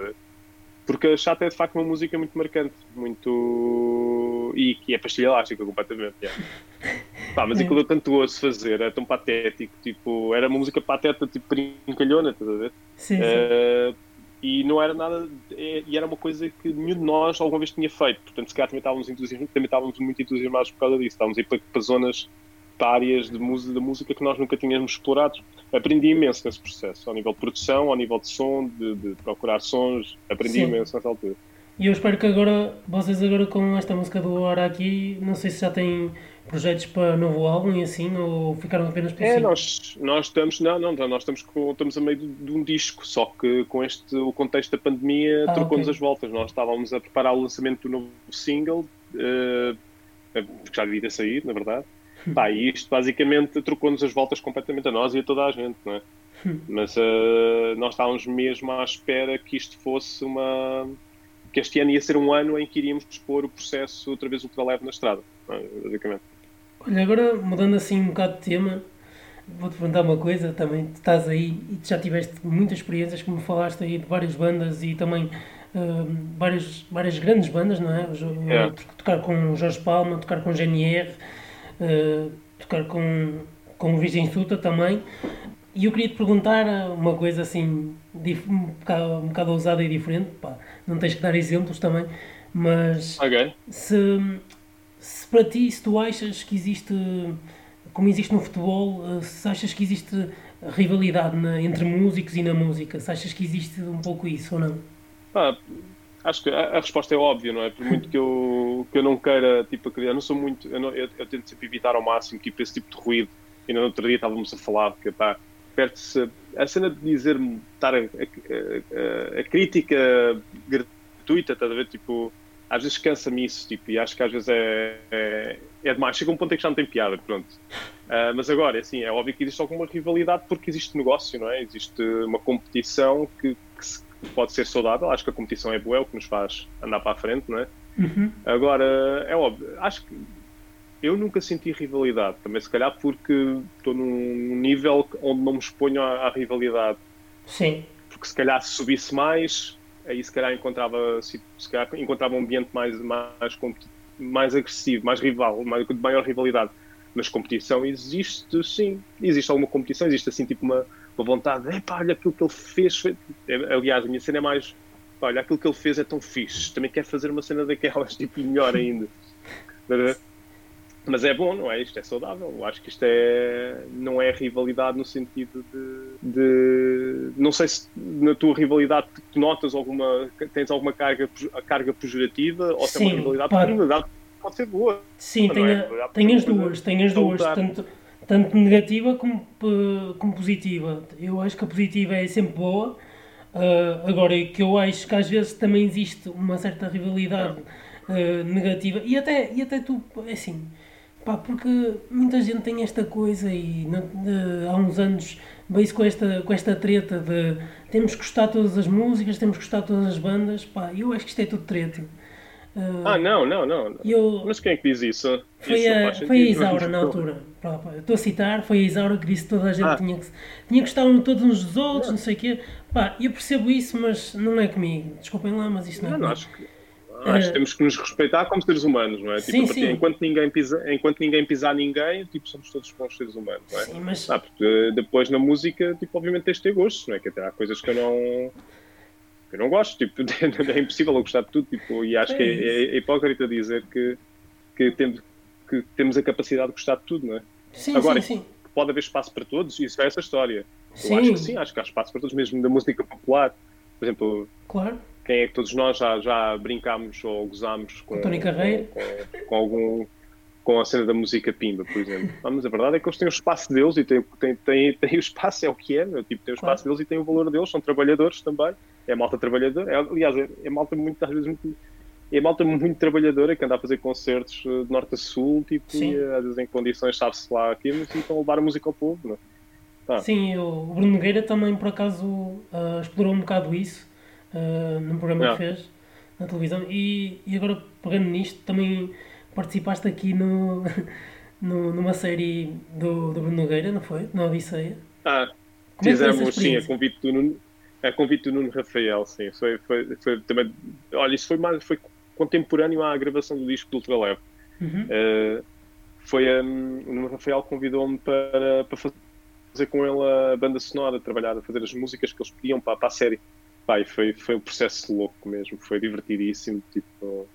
B: Porque a chata é de facto uma música muito marcante, muito. e que é pastilha elástica completamente. Yeah. Pá, mas aquilo eu tanto ouço fazer, é tão patético, tipo, era uma música pateta, tipo, brincalhona, estás a ver?
A: Sim, sim. Uh,
B: e não era nada, e era uma coisa que nenhum de nós alguma vez tinha feito, portanto, se calhar também estávamos, também estávamos muito entusiasmados por causa disso, estávamos aí para, para zonas, para áreas de música, da música que nós nunca tínhamos explorado. Aprendi imenso nesse processo, ao nível de produção, ao nível de som, de, de procurar sons, aprendi sim. imenso nessa altura.
A: E eu espero que agora, vocês agora com esta música do Hora aqui, não sei se já têm projetos para novo álbum e assim, ou ficaram apenas por
B: É, nós, nós estamos, não, não, nós estamos, com, estamos a meio de, de, um disco, só que com este, o contexto da pandemia ah, trocou-nos okay. as voltas. Nós estávamos a preparar o lançamento do novo single, uh, que já devia ter saído, na verdade. Pá, e isto basicamente trocou-nos as voltas completamente a nós e a toda a gente, não é? Mas uh, nós estávamos mesmo à espera que isto fosse uma que este ano ia ser um ano em que iríamos expor o processo outra vez ultra leve na estrada, basicamente.
A: Olha, agora mudando assim um bocado de tema, vou-te perguntar uma coisa também. Tu estás aí e já tiveste muitas experiências, como falaste aí de várias bandas e também uh, várias, várias grandes bandas, não é? Yeah. Tocar com Jorge Palma, tocar com GNR, uh, tocar com, com o Virgem Suta também. E eu queria te perguntar uma coisa assim, um bocado, um bocado ousada e diferente, pá, não tens que dar exemplos também, mas
B: okay.
A: se, se para ti, se tu achas que existe, como existe no futebol, eh, se achas que existe rivalidade na, entre músicos e na música, se achas que existe um pouco isso ou não?
B: Ah, acho que a, a, resposta é óbvia, não é? Por muito que eu, que eu não queira, tipo, eu não sou muito, eu, não, eu, eu tento sempre evitar ao máximo tipo, esse tipo de ruído. E no outro dia estávamos a falar que, pá, perde-se a cena de dizer estar a, a, a, crítica gratuita, estás a ver? Tipo, às vezes cansa-me isso, tipo, e acho que às vezes é, é, é, demais. Chega um ponto em que já não tem piada, pronto. Uh, mas agora, assim, é óbvio que existe alguma rivalidade porque existe negócio, não é? Existe uma competição que, que pode ser saudável. Acho que a competição é boa, é o que nos faz andar para a frente, não é?
A: Uhum.
B: Agora, é óbvio, acho que eu nunca senti rivalidade, também se calhar porque estou num nível onde não me exponho à, à, rivalidade.
A: Sim.
B: Porque se calhar se subisse mais, aí se calhar encontrava, se, se calhar encontrava um ambiente mais, mais, mais agressivo, mais rival, mais, de maior rivalidade. Mas competição existe, sim. Existe alguma competição, existe assim tipo uma, uma vontade, é pá, olha aquilo que ele fez. Foi... É, aliás, a minha cena é mais, olha aquilo que ele fez é tão fixe, também quer fazer uma cena daquelas, tipo, melhor ainda. Mas é bom, não é? Isto é saudável. Eu acho que isto é, não é rivalidade no sentido de, de, Não sei se na tua rivalidade tu notas alguma. tens alguma carga, carga pejorativa ou se é uma rivalidade, para. rivalidade pode ser boa.
A: Sim, tem, é? tem as duas, tem as duas. Tanto, tanto negativa como, como positiva. Eu acho que a positiva é sempre boa. Uh, agora, que eu acho que às vezes também existe uma certa rivalidade uh, negativa e até, e até tu, é assim, Pá, porque muita gente tem esta coisa e de, há uns anos veio-se com esta, com esta treta de temos que gostar todas as músicas, temos que gostar todas as bandas. Pá, eu acho que isto é tudo treta.
B: Uh, ah, não, não, não.
A: Eu,
B: Mas quem é que diz isso?
A: Foi,
B: isso
A: a, foi a Isaura na altura. Estou a citar, foi a Isaura que disse que toda a gente ah. tinha, que, tinha que gostar todos uns dos outros, não, não sei o quê. Pá, eu percebo isso, mas não é comigo. Desculpem lá, mas isso não é
B: não,
A: comigo.
B: Não, acho que Acho que temos que nos respeitar como seres humanos, não é?
A: Sim,
B: tipo,
A: sim.
B: Enquanto, ninguém pisa, enquanto ninguém pisar ninguém, tipo, somos todos bons seres humanos, não é?
A: Sim, mas...
B: ah, porque depois na música, tipo, obviamente tens de ter gostos, não é? Que até há coisas que eu não, que eu não gosto, tipo, é impossível eu gostar de tudo, tipo, e acho é que é, é, hipócrita dizer que, que, temos, que temos a capacidade de gostar de tudo, não é?
A: Sim,
B: Agora,
A: sim, sim.
B: pode haver espaço para todos, isso é essa história.
A: Sim.
B: Eu acho que sim, acho que há espaço para todos, mesmo da música popular. Por exemplo,
A: claro
B: quem é que todos nós já, já brincámos ou gozámos com,
A: Tony Carreiro.
B: Com, com, algum com a cena da música Pimba, por exemplo. Ah, mas a verdade é que eles têm o espaço deles e têm, têm, têm, têm o espaço, é o que é, meu, tipo, têm o espaço claro. deles e têm o valor deles, são trabalhadores também. É malta trabalhadora, é, aliás, é, é malta muito, às vezes, muito, é malta muito trabalhadora que anda a fazer concertos eh, de norte a sul, tipo, e, às vezes em condições, sabe-se lá aqui, mas estão a levar a música ao povo, não é?
A: Tá. Sim, o Bruno Nogueira também, por acaso, uh, explorou um bocado isso uh, num programa que fez na televisão. E, e agora, pegando nisto, também participaste aqui no, no, numa série do, do Bruno Nogueira, não foi? Na Odisseia.
B: Ah, Como é fizemos, sim, a convite do Nuno, a convite do Nuno Rafael, sim. Foi, foi, foi também, olha, isso foi, mais, foi contemporâneo à gravação do disco do Ultraleve.
A: Uhum.
B: Uh, foi um, o Nuno Rafael convidou-me para, para fazer com ele a banda sonora, trabalhar, a fazer as músicas que eles pediam para, para a série. Pai, foi, foi um processo louco mesmo, foi divertidíssimo, tipo,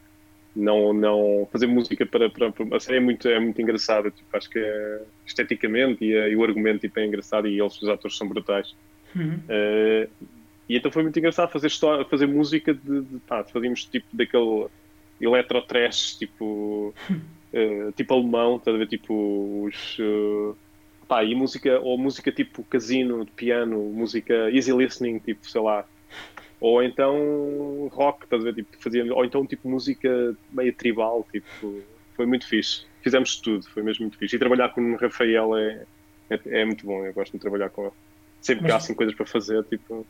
B: não, não fazer música para, para, para a série é muito, é muito engraçada, tipo, acho que é, esteticamente e, e, o argumento tipo, é engraçado e eles, os atores são brutais. Uhum. Uh, e então foi muito engraçado fazer, história, fazer música de, de pá, fazíamos tipo daquele electro trash, tipo, uh, tipo alemão, estás a ver? Tipo, os. Uh, pá, e música, ou música tipo casino, de piano, música easy listening, tipo, sei lá. Ou então rock, estás a ver? Tipo, fazia, ou então tipo música meio tribal, tipo, foi muito fixe. Fizemos tudo, foi mesmo muito fixe. E trabalhar com o Rafael é, é, é muito bom, eu gosto de trabalhar com ele. Sempre que há assim coisas para fazer, tipo.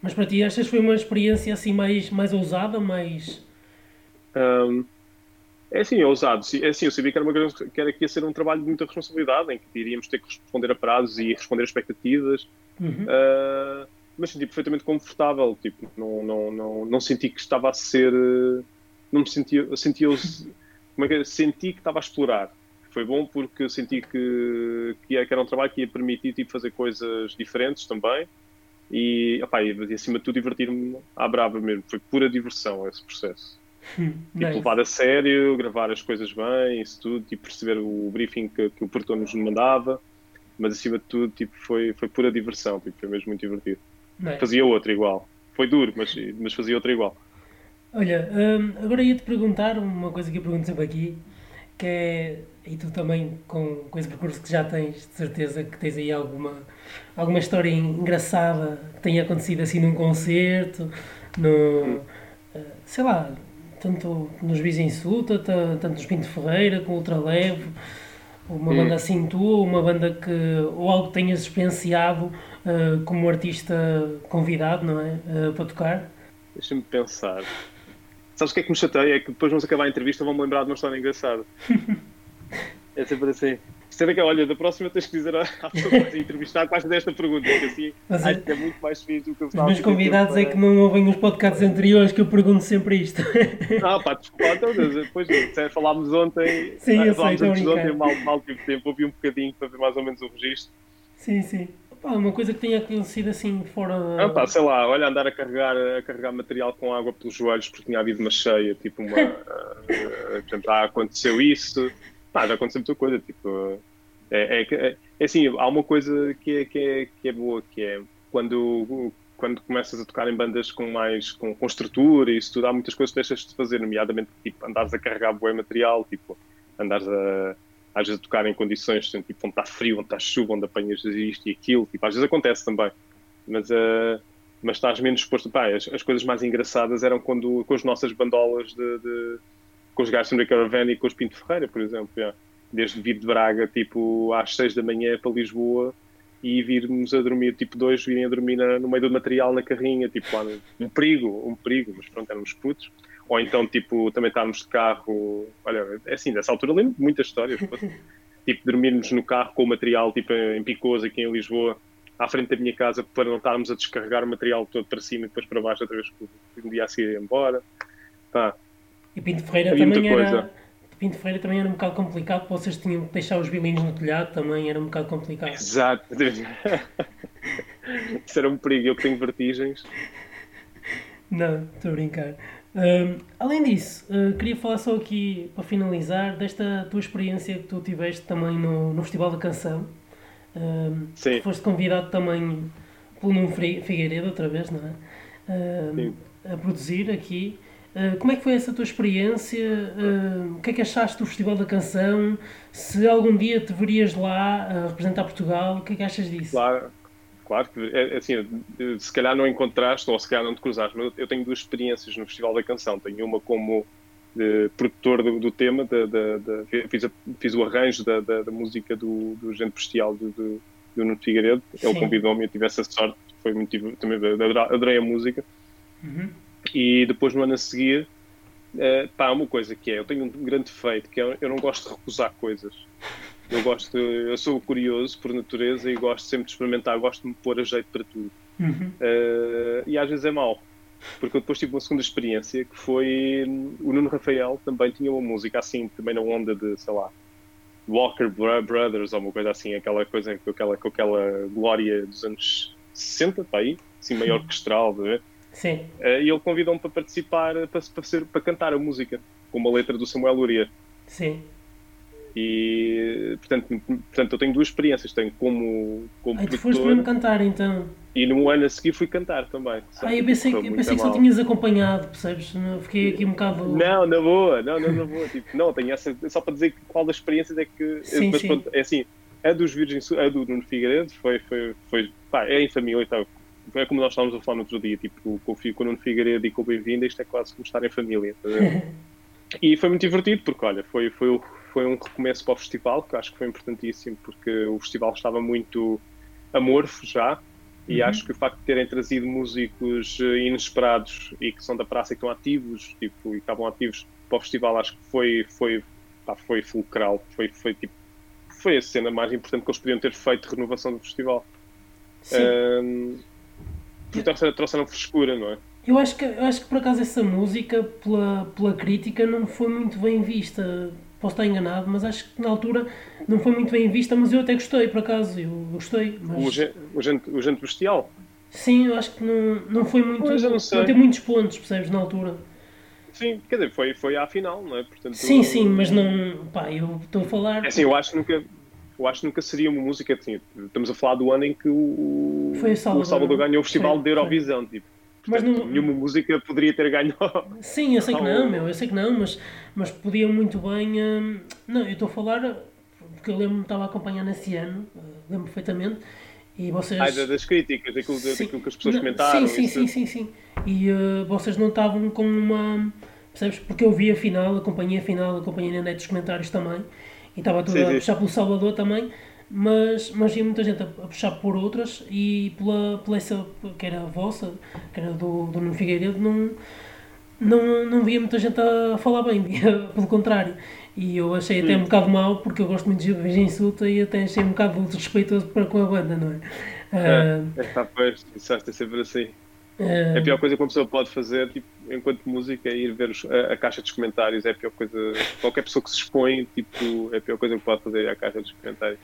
A: Mas para ti, achas que foi uma experiência assim mais, mais ousada, mais
B: um, é assim, ousado. É assim, eu sabia que era, uma, que era que ia ser um trabalho de muita responsabilidade, em que iríamos ter que responder a prazos e responder a expectativas. Uhum. Uh, mas senti perfeitamente confortável. Tipo, não, não, não, não senti que estava a ser. Não me sentia. Senti, como é que é? Senti que estava a explorar. Foi bom porque senti que, que, era um trabalho que ia permitir tipo, fazer coisas diferentes também. E, opá, e acima de tudo divertir-me à brava mesmo. Foi pura diversão esse processo. Hum, tipo, levar a sério, gravar as coisas bem, isso tudo, tipo, perceber o briefing que, que o portão nos mandava, mas acima de tudo, tipo, foi, foi pura diversão, tipo, foi mesmo muito divertido. É? Fazia outra igual. Foi duro, mas, mas fazia outra igual.
A: Olha, hum, agora ia-te perguntar uma coisa que eu pergunto sempre aqui, que é, e tu também com, com esse percurso que já tens, de certeza que tens aí alguma, alguma história engraçada que tenha acontecido assim num concerto, no. Eh, sei lá, tanto nos Bis Insulta, tanto nos Pinto Ferreira, com Ultra Leve, uma hum. banda assim tua, uma banda que, ou algo que tenhas experienciado uh, como artista convidado, não é? Uh, para tocar?
B: Deixa-me pensar. Sabes o que é que me chateia? É que depois vamos acabar a entrevista vão-me lembrar de uma história engraçada. é sempre assim. Será que, olha, da próxima tens que dizer à pessoa que entrevistar quase desta pergunta, porque assim Mas acho é... que é muito mais fixe do que eu
A: Os meus convidados é que não ouvem os podcasts anteriores que eu pergunto sempre isto.
B: Ah, pá, desculpa, então, depois falámos ontem,
A: sim, eu falámos sei,
B: ontem, mal, mal tive tempo, ouvi um bocadinho para ver mais ou menos o registro.
A: Sim, sim. Pá, uma coisa que tenha acontecido assim fora.
B: Ah, pá, sei lá, olha, andar a carregar, a carregar material com água pelos joelhos porque tinha havido uma cheia, tipo uma. uh, portanto, já aconteceu isso. Pá, já aconteceu muita coisa, tipo. É, é, é, é assim, há uma coisa que é, que, é, que é boa, que é quando, quando começas a tocar em bandas com mais com, com estrutura e isso tudo, há muitas coisas que deixas de fazer, nomeadamente tipo, andares a carregar bom material, tipo, andares a, às vezes tocar em condições tipo, onde está frio, onde está chuva, onde apanhas isto e aquilo, tipo, às vezes acontece também, mas, uh, mas estás menos exposto. Pá, as, as, coisas mais engraçadas eram quando com as nossas bandolas de, de com os gajos da Caravan e com os Pinto Ferreira, por exemplo. Yeah desde vir de Braga tipo às 6 da manhã para Lisboa e virmos a dormir, tipo dois virem a dormir no meio do material na carrinha, tipo lá, um perigo, um perigo, mas pronto, éramos putos. Ou então, tipo, também estávamos de carro, olha, é assim, nessa altura lembro de muitas histórias, tipo, dormirmos no carro com o material, tipo, em Picoso, aqui em Lisboa, à frente da minha casa, para não estarmos a descarregar o material todo para cima e depois para baixo, outra vez que um dia a seguir embora. Tá.
A: E Pinto Ferreira também era, Pinto Feira também era um bocado complicado, porque vocês tinham que deixar os violinos no telhado, também era um bocado complicado.
B: Exato. Isso era um perigo, eu que tenho vertigens.
A: Não, estou a brincar. Um, além disso, uh, queria falar só aqui, para finalizar, desta tua experiência que tu tiveste também no, no Festival da Canção. Um, Sim. Foste convidado também pelo Nuno Figueiredo, outra vez, não é? Um, a produzir aqui. Eh, como é que foi essa tua experiência? Uh, o que é que achaste do Festival da Canção? Se algum dia te verias lá a representar Portugal, o que é que achas disso?
B: Claro, claro que é, é assim, se calhar não encontraste ou se calhar não te cruzaste, mas eu tenho duas experiências no Festival da Canção. Tenho uma como de, produtor do, do tema, de, fiz, a, fiz, o arranjo da, da música do, do Gente Bestial do, do, do Nuno Figueiredo. Ele convidou-me, eu tive essa sorte, foi muito, também adorei a música. Uhum. E depois no ano a seguir, uh, pá, uma coisa que é, eu tenho um grande defeito, que é eu não gosto de recusar coisas. Eu gosto, eu sou curioso por natureza e gosto sempre de experimentar, gosto de me pôr a jeito para tudo. Uhum. Uh, e às vezes é mau. Porque eu depois tive uma segunda experiência que foi o Nuno Rafael também tinha uma música assim, também na onda de, sei lá, Walker Brothers ou uma coisa assim, aquela coisa com aquela, com aquela glória dos anos 60, para aí, assim meio orquestral, ver?
A: Sim.
B: Uh, e ele convidou-me para participar, para, para, ser, para cantar a música, com uma letra do Samuel Luria.
A: Sim.
B: E, portanto, portanto, eu tenho duas experiências. Tenho como, como
A: Ai, tu foste mesmo cantar, então.
B: E no ano a seguir fui cantar também.
A: Ah, eu pensei, eu pensei que só tinhas acompanhado, percebes? Fiquei aqui um bocado.
B: Não, na boa, não, não, na boa. Tipo, não, tenho essa. Só para dizer qual das experiências é que.
A: Sim,
B: mas
A: sim.
B: pronto, é assim, a dos Virgens, a do Nuno Figueiredo foi. foi, foi pá, é em família e tal. É como nós estávamos a falar no outro dia, tipo, com o Nuno Figueiredo e com o Bem-vindo, isto é quase como estar em família. E foi muito divertido, porque olha, foi, foi, foi um recomeço para o festival, que acho que foi importantíssimo, porque o festival estava muito amorfo já, e uhum. acho que o facto de terem trazido músicos inesperados e que são da praça e que estão ativos, tipo, e estavam ativos para o festival, acho que foi, foi, pá, foi fulcral, foi, foi, tipo, foi a cena mais importante que eles podiam ter feito de renovação do festival.
A: Sim.
B: Um, portanto, trouxeram frescura, não é?
A: Eu acho que, eu acho que por acaso essa música, pela, pela crítica, não foi muito bem vista. Posso estar enganado, mas acho que na altura não foi muito bem vista, mas eu até gostei, por acaso, eu gostei. Mas...
B: O, gente, o, gente, o gente Bestial?
A: Sim, eu acho que não, não foi muito.
B: Pois eu não, sei.
A: não tem muitos pontos, percebes, na altura.
B: Sim, quer dizer, foi, foi à final, não é? Portanto,
A: sim, sim, mas não. Pá, eu estou a falar.
B: É assim, eu acho que nunca. Eu acho nunca seria uma música assim. Estamos a falar do ano em que o,
A: foi o Salvador,
B: o Salvador ganhou o Festival
A: foi,
B: de Eurovisão. Tipo.
A: Mas não...
B: nenhuma música poderia ter ganho.
A: Sim, eu sei que não, meu, eu sei que não, mas, mas podia muito bem. Hum, não, eu estou a falar porque eu lembro-me estava a acompanhar nesse ano, lembro perfeitamente. E vocês...
B: Ah, das críticas, daquilo, daquilo que as pessoas não, comentaram.
A: Sim, sim, sim, sim, sim. E uh, vocês não estavam com uma. Percebes? Porque eu vi a final, acompanhei a final, acompanhei na net dos comentários também. E estava tudo
B: Sim,
A: a puxar pelo Salvador também. Mas, mas havia muita gente a, a puxar por outras e pela, pela essa que era a vossa, que era do, do Nuno Figueiredo, não, não, não via muita gente a falar bem, via pelo contrário. E eu achei até um bocado mau, porque eu gosto muito de Virgem Insulta e até achei um bocado desrespeitoso para com a banda, não é?
B: É, é tá, pois, isso é sempre assim. É a pior coisa que uma pessoa pode fazer, tipo, enquanto música, é ir ver os, a, a, caixa dos comentários. É a pior coisa. Qualquer pessoa que se expõe, tipo, é a pior coisa que pode fazer é a caixa dos comentários.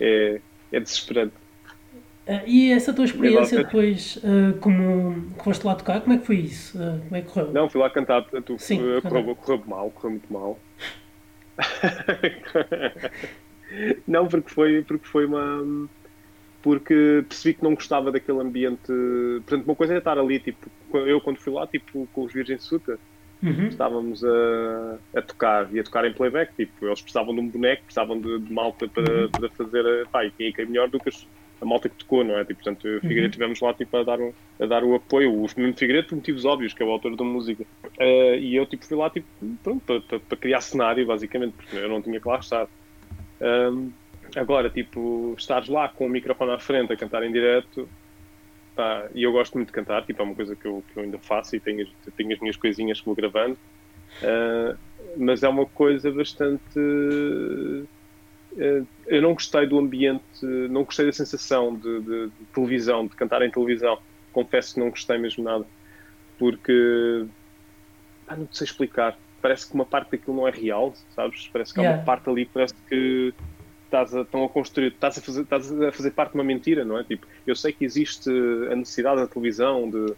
B: É, é desesperante.
A: Uh, e essa tua experiência depois, uh, como que foste lá tocar, como é que foi isso? Uh, como é que correu?
B: Não, fui lá cantar, portanto,
A: Sim,
B: correu, correu mal, correu muito mal. não, porque foi, porque foi uma. Porque percebi que não gostava daquele ambiente. Portanto, uma coisa é estar ali, tipo, eu quando fui lá, tipo, com os Virgem Suta,
A: uhum.
B: estávamos a, a tocar e a tocar em playback, tipo, eles precisavam de um boneco, precisavam de, de malta para,
A: Uhum.
B: para fazer. Pá, e quem é que é melhor do que a malta que tocou, não é? Tipo, portanto, o Figueiredo
A: Uhum.
B: estivemos lá tipo, a, dar um, a dar o apoio. O Nuno Figueiredo por motivos óbvios, que é o autor da música. Eh, e eu tipo, fui lá tipo, pronto, para, para, para criar cenário, basicamente, porque eu não tinha que lá estar. Ahm, agora, tipo, estares lá com o microfone à frente a cantar em direto, pá, e eu gosto muito de cantar, tipo, é uma coisa que eu, que eu ainda faço e tenho, as- tenho as minhas coisinhas que vou gravando. Ah, mas é uma coisa bastante. eh, eu não gostei do ambiente, não gostei da sensação de, de- de televisão, de cantar em televisão. Confesso que não gostei mesmo nada. Porque. Ah, não sei explicar. Parece que uma parte daquilo não é real, sabes? Parece que há
A: Yeah.
B: uma parte ali que parece que estás a, estão a construir, estás a, fazer, estás a fazer parte de uma mentira, não é? Tipo, eu sei que existe a necessidade da televisão de,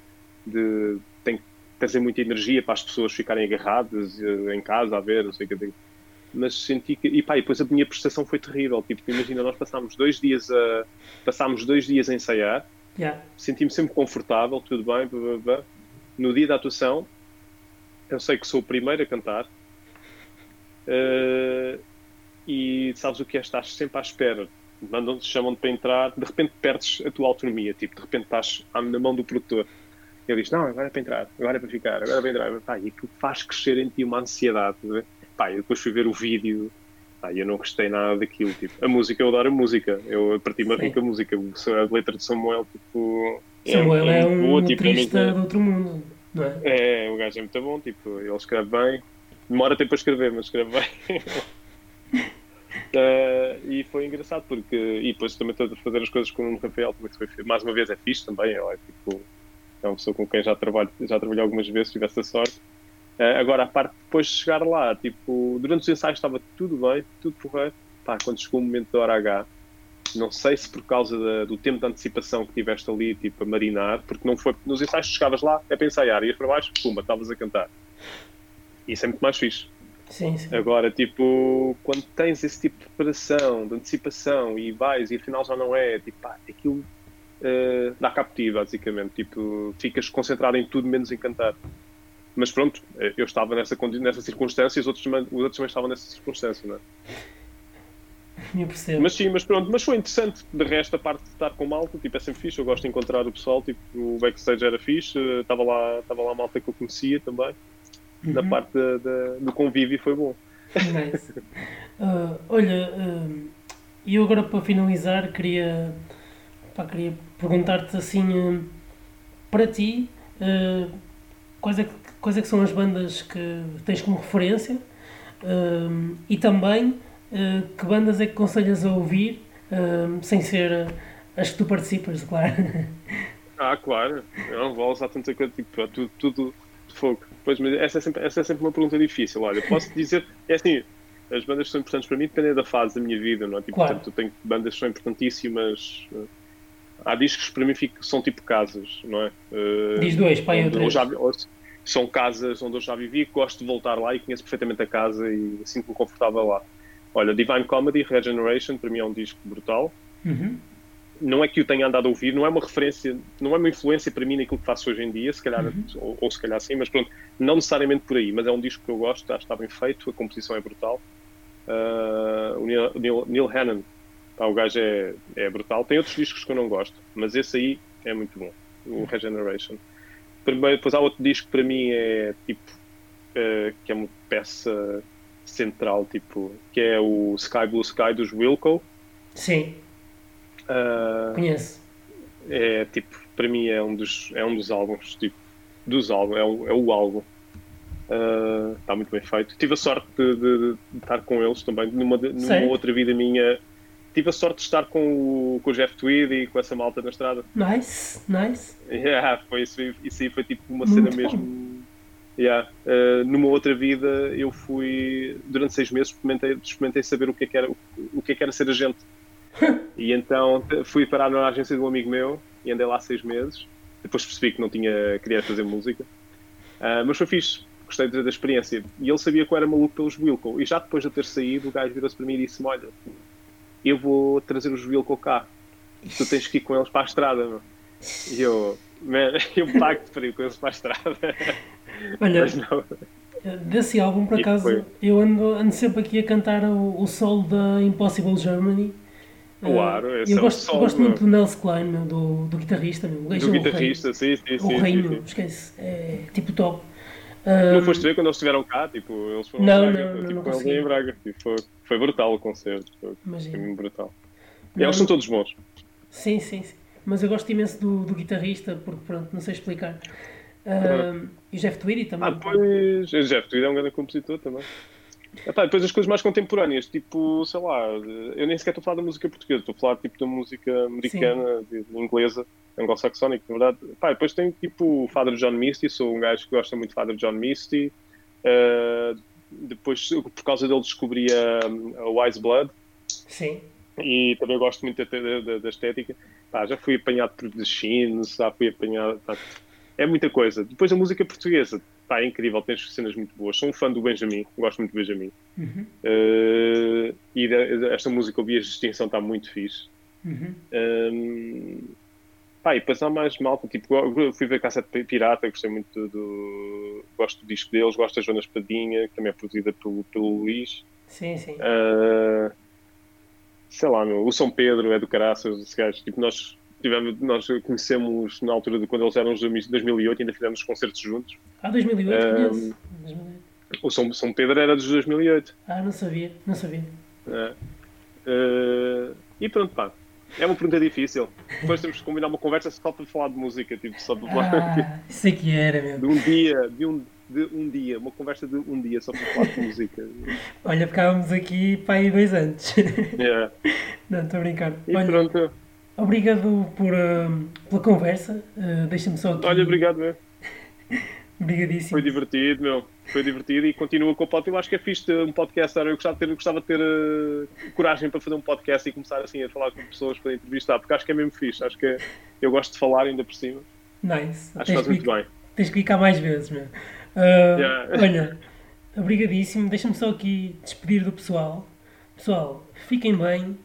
B: de tem que trazer muita energia para as pessoas ficarem agarradas eh, em casa a ver, não sei o que digo. Mas senti que. E pá, e depois a minha prestação foi terrível. Tipo, imagina, nós passámos dois dias a. Passámos dois dias a ensaiar,
A: Yeah.
B: senti-me sempre confortável, tudo bem, blá, blá, blá. no dia da atuação, eu sei que sou o primeiro a cantar. eh, e sabes o que é? Estás sempre à espera. Mandam chamam-te para entrar, de repente perdes a tua autonomia. Tipo, de repente estás na mão do produtor. Ele diz: Não, agora é para entrar, agora é para ficar, agora é para entrar. Pá, e aquilo faz crescer em ti uma ansiedade. não é? Pá, eu depois fui ver o vídeo. Pá, e eu não gostei nada daquilo. Tipo, a música, eu adoro a música. Eu parti-me a rir
A: Sim.
B: com a música. A letra de Samuel, tipo.
A: Samuel é,
B: muito
A: um
B: boa, tipo, é
A: do outro mundo, não é?
B: é, o gajo é muito bom, tipo, ele escreve bem. Demora tempo a escrever, mas escreve bem. Eh, e foi engraçado porque. E depois também estou a fazer as coisas com o Rafael, também que foi, mais uma vez é fixe também. É, tipo, é uma pessoa com quem já trabalho, já trabalhei algumas vezes, tive essa sorte. Eh, agora, a parte depois de chegar lá, tipo, durante os ensaios estava tudo bem, tudo porreiro. pá, quando chegou o momento da hora H, não sei se por causa da, do tempo de antecipação que tiveste ali, tipo, a marinar, porque não foi. Nos ensaios chegavas lá, é para ensaiar, ias para baixo, pumba, estavas a cantar. Isso é muito mais fixe.
A: Sim, sim.
B: Agora, tipo, quando tens esse tipo de preparação, de antecipação e vais e afinal já não é, tipo, pá, aquilo uh, dá cabo ti, basicamente. Tipo, ficas concentrado em tudo menos em cantar. Mas pronto, eh, eu estava nessa, nessa circunstância e os outros, os outros também estavam nessa circunstância, não é?
A: Eu percebo.
B: Mas sim, mas pronto, mas foi interessante. De resto, a parte de estar com malta, tipo, é sempre fixe. Eu gosto de encontrar o pessoal, tipo, o backstage era fixe, estava lá, estava lá a malta que eu conhecia também. Uhum. Da parte de, de, do convívio foi bom.
A: Nice. Uh, olha, uh, eu agora para finalizar queria, pá, queria perguntar-te assim, uh, para ti, quais, é que, quais é que são as bandas que tens como referência e também uh, que bandas é que aconselhas a ouvir, uh, sem ser as que tu participas, claro.
B: Ah, claro. Não vou usar tanta coisa, tipo, tudo, tudo fogo. Pois, mas essa é, sempre, essa é sempre uma pergunta difícil. Olha, posso dizer, é assim, as bandas são importantes para mim dependem da fase da minha vida, não é? Tipo, claro. portanto, eu tenho bandas que são importantíssimas. Eh, há discos que para mim ficam, são tipo casas, não é?
A: Diz dois, pai, ou
B: Já, são casas onde eu já vivi, gosto de voltar lá e conheço perfeitamente a casa e sinto-me confortável lá. Olha, Divine Comedy, Regeneration, para mim é um disco brutal.
A: Uhum.
B: Não é que o tenha andado a ouvir, não é uma referência, não é uma influência para mim naquilo que faço hoje em dia, se calhar, uhum. ou, ou, se calhar sim, mas pronto, não necessariamente por aí, mas é um disco que eu gosto, acho que está bem feito, a composição é brutal. Uh, o Neil, Neil, Neil Hannon, o gajo é, é brutal. Tem outros discos que eu não gosto, mas esse aí é muito bom, o Regeneration. Primeiro, depois há outro disco que para mim é tipo, uh, que é uma peça central, tipo, que é o Sky Blue Sky dos Wilco.
A: Sim.
B: Uh,
A: Conheço.
B: É tipo, para mim é um dos, é um dos álbuns, tipo, dos álbuns, é o, é o álbum. Uh, está muito bem feito. Tive a sorte de, de, de estar com eles também, numa, numa outra vida minha. Tive a sorte de estar com o, com o Jeff Tweed e com essa malta na estrada.
A: Nice, nice.
B: Yeah, foi isso, isso aí foi tipo uma muito cena bom. mesmo Yeah. Uh, numa outra vida eu fui durante seis meses experimentei, experimentei saber o que, é que era o, o que, é que era ser agente e então fui parar na agência de um amigo meu e andei lá seis meses. Depois percebi que não tinha queria fazer música. Uh, mas foi fixe. Gostei da, experiência. E ele sabia que eu era maluco pelos Wilco. E já depois de ter saído o gajo virou-se para mim e disse-me olha eu vou trazer os Wilco cá. Tu tens que ir com eles para a estrada meu. e eu man, eu pago-te para ir com eles para a estrada.
A: Olha, desse álbum, por acaso, eu ando, ando sempre aqui a cantar o, o solo da Impossible Germany.
B: Claro,
A: uh, eu gosto, solo, gosto muito do Nels Klein, meu, do, do guitarrista. Meu.
B: O do guitarrista, sim, sim, sim.
A: O rei,
B: sim, sim.
A: esquece. É tipo top.
B: Não foste ver quando eles estiveram cá? Tipo, eles foram
A: não,
B: Braga,
A: não,
B: tipo,
A: não,
B: eles em Braga. Tipo, foi, foi brutal o concerto. Foi, foi brutal. E eles são todos bons.
A: Sim, sim, sim. Mas eu gosto imenso do, do guitarrista, porque pronto, não sei explicar. Uh, e Jeff Tweedy também.
B: Ah, pois. O Jeff Tweedy é um grande compositor também. Epá, depois as coisas mais contemporâneas, tipo, sei lá, eu nem sequer estou a falar da música portuguesa, estou a falar tipo da música americana, de, de inglesa, anglo-saxónica, na verdade. Epá, depois tem tipo o Father John Misty, sou um gajo que gosta muito de Father John Misty. Uh, depois, por causa dele, descobri a, a Wise Blood.
A: Sim.
B: E também gosto muito da, da, da estética. Pá, já fui apanhado por The Shins, já fui apanhado. Pá, é muita coisa. Depois a música portuguesa, está incrível, tem cenas muito boas. Sou um fã do Benjamin, gosto muito do Benjamin.
A: Uhum.
B: Uh, e de, esta música, o Vias de Extinção, está muito fixe.
A: Uhum.
B: Um, pá, e depois há mais malta, tipo, fui ver Cassete Pirata, gostei muito do, do, Gosto do disco deles, gosto da Joana Espadinha, que também é produzida pelo, pelo Luís.
A: Sim, sim.
B: Uh, sei lá, meu, o São Pedro é do caraças, esse gajo, tipo, nós tivemos, nós conhecemos na altura de quando eles eram de 2008, ainda fizemos concertos juntos.
A: Ah, 2008, um, conheço. 2008.
B: O São, São Pedro era de 2008.
A: Ah, não sabia, não sabia.
B: É. Uh, e pronto, pá. É uma pergunta difícil. Depois temos que combinar uma conversa só para falar de música, tipo, só para falar.
A: Ah, isso é que era, meu.
B: De um dia, de um, de um dia, uma conversa de um dia só para falar de música.
A: Olha, ficávamos aqui para aí dois anos.
B: Yeah.
A: Não, estou a brincar.
B: E
A: Olha,
B: pronto.
A: Obrigado por, uh, pela conversa. Uh, Deixa-me só aqui.
B: Olha, obrigado, meu.
A: Obrigadíssimo.
B: Foi divertido, meu. foi divertido e continua com o podcast. Eu acho que é fixe um podcast. Eu gostava de ter, gostava de ter uh, coragem para fazer um podcast e começar assim a falar com pessoas para entrevistar, porque acho que é mesmo fixe. Acho que eu gosto de falar ainda por cima.
A: Nice.
B: Acho que faz muito bem.
A: Tens que ir cá mais vezes, meu. Uh, yeah. Olha, obrigadíssimo. Deixa-me só aqui despedir do pessoal. Pessoal, fiquem bem,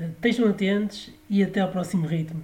A: eh, Estejam atentos e até ao próximo ritmo.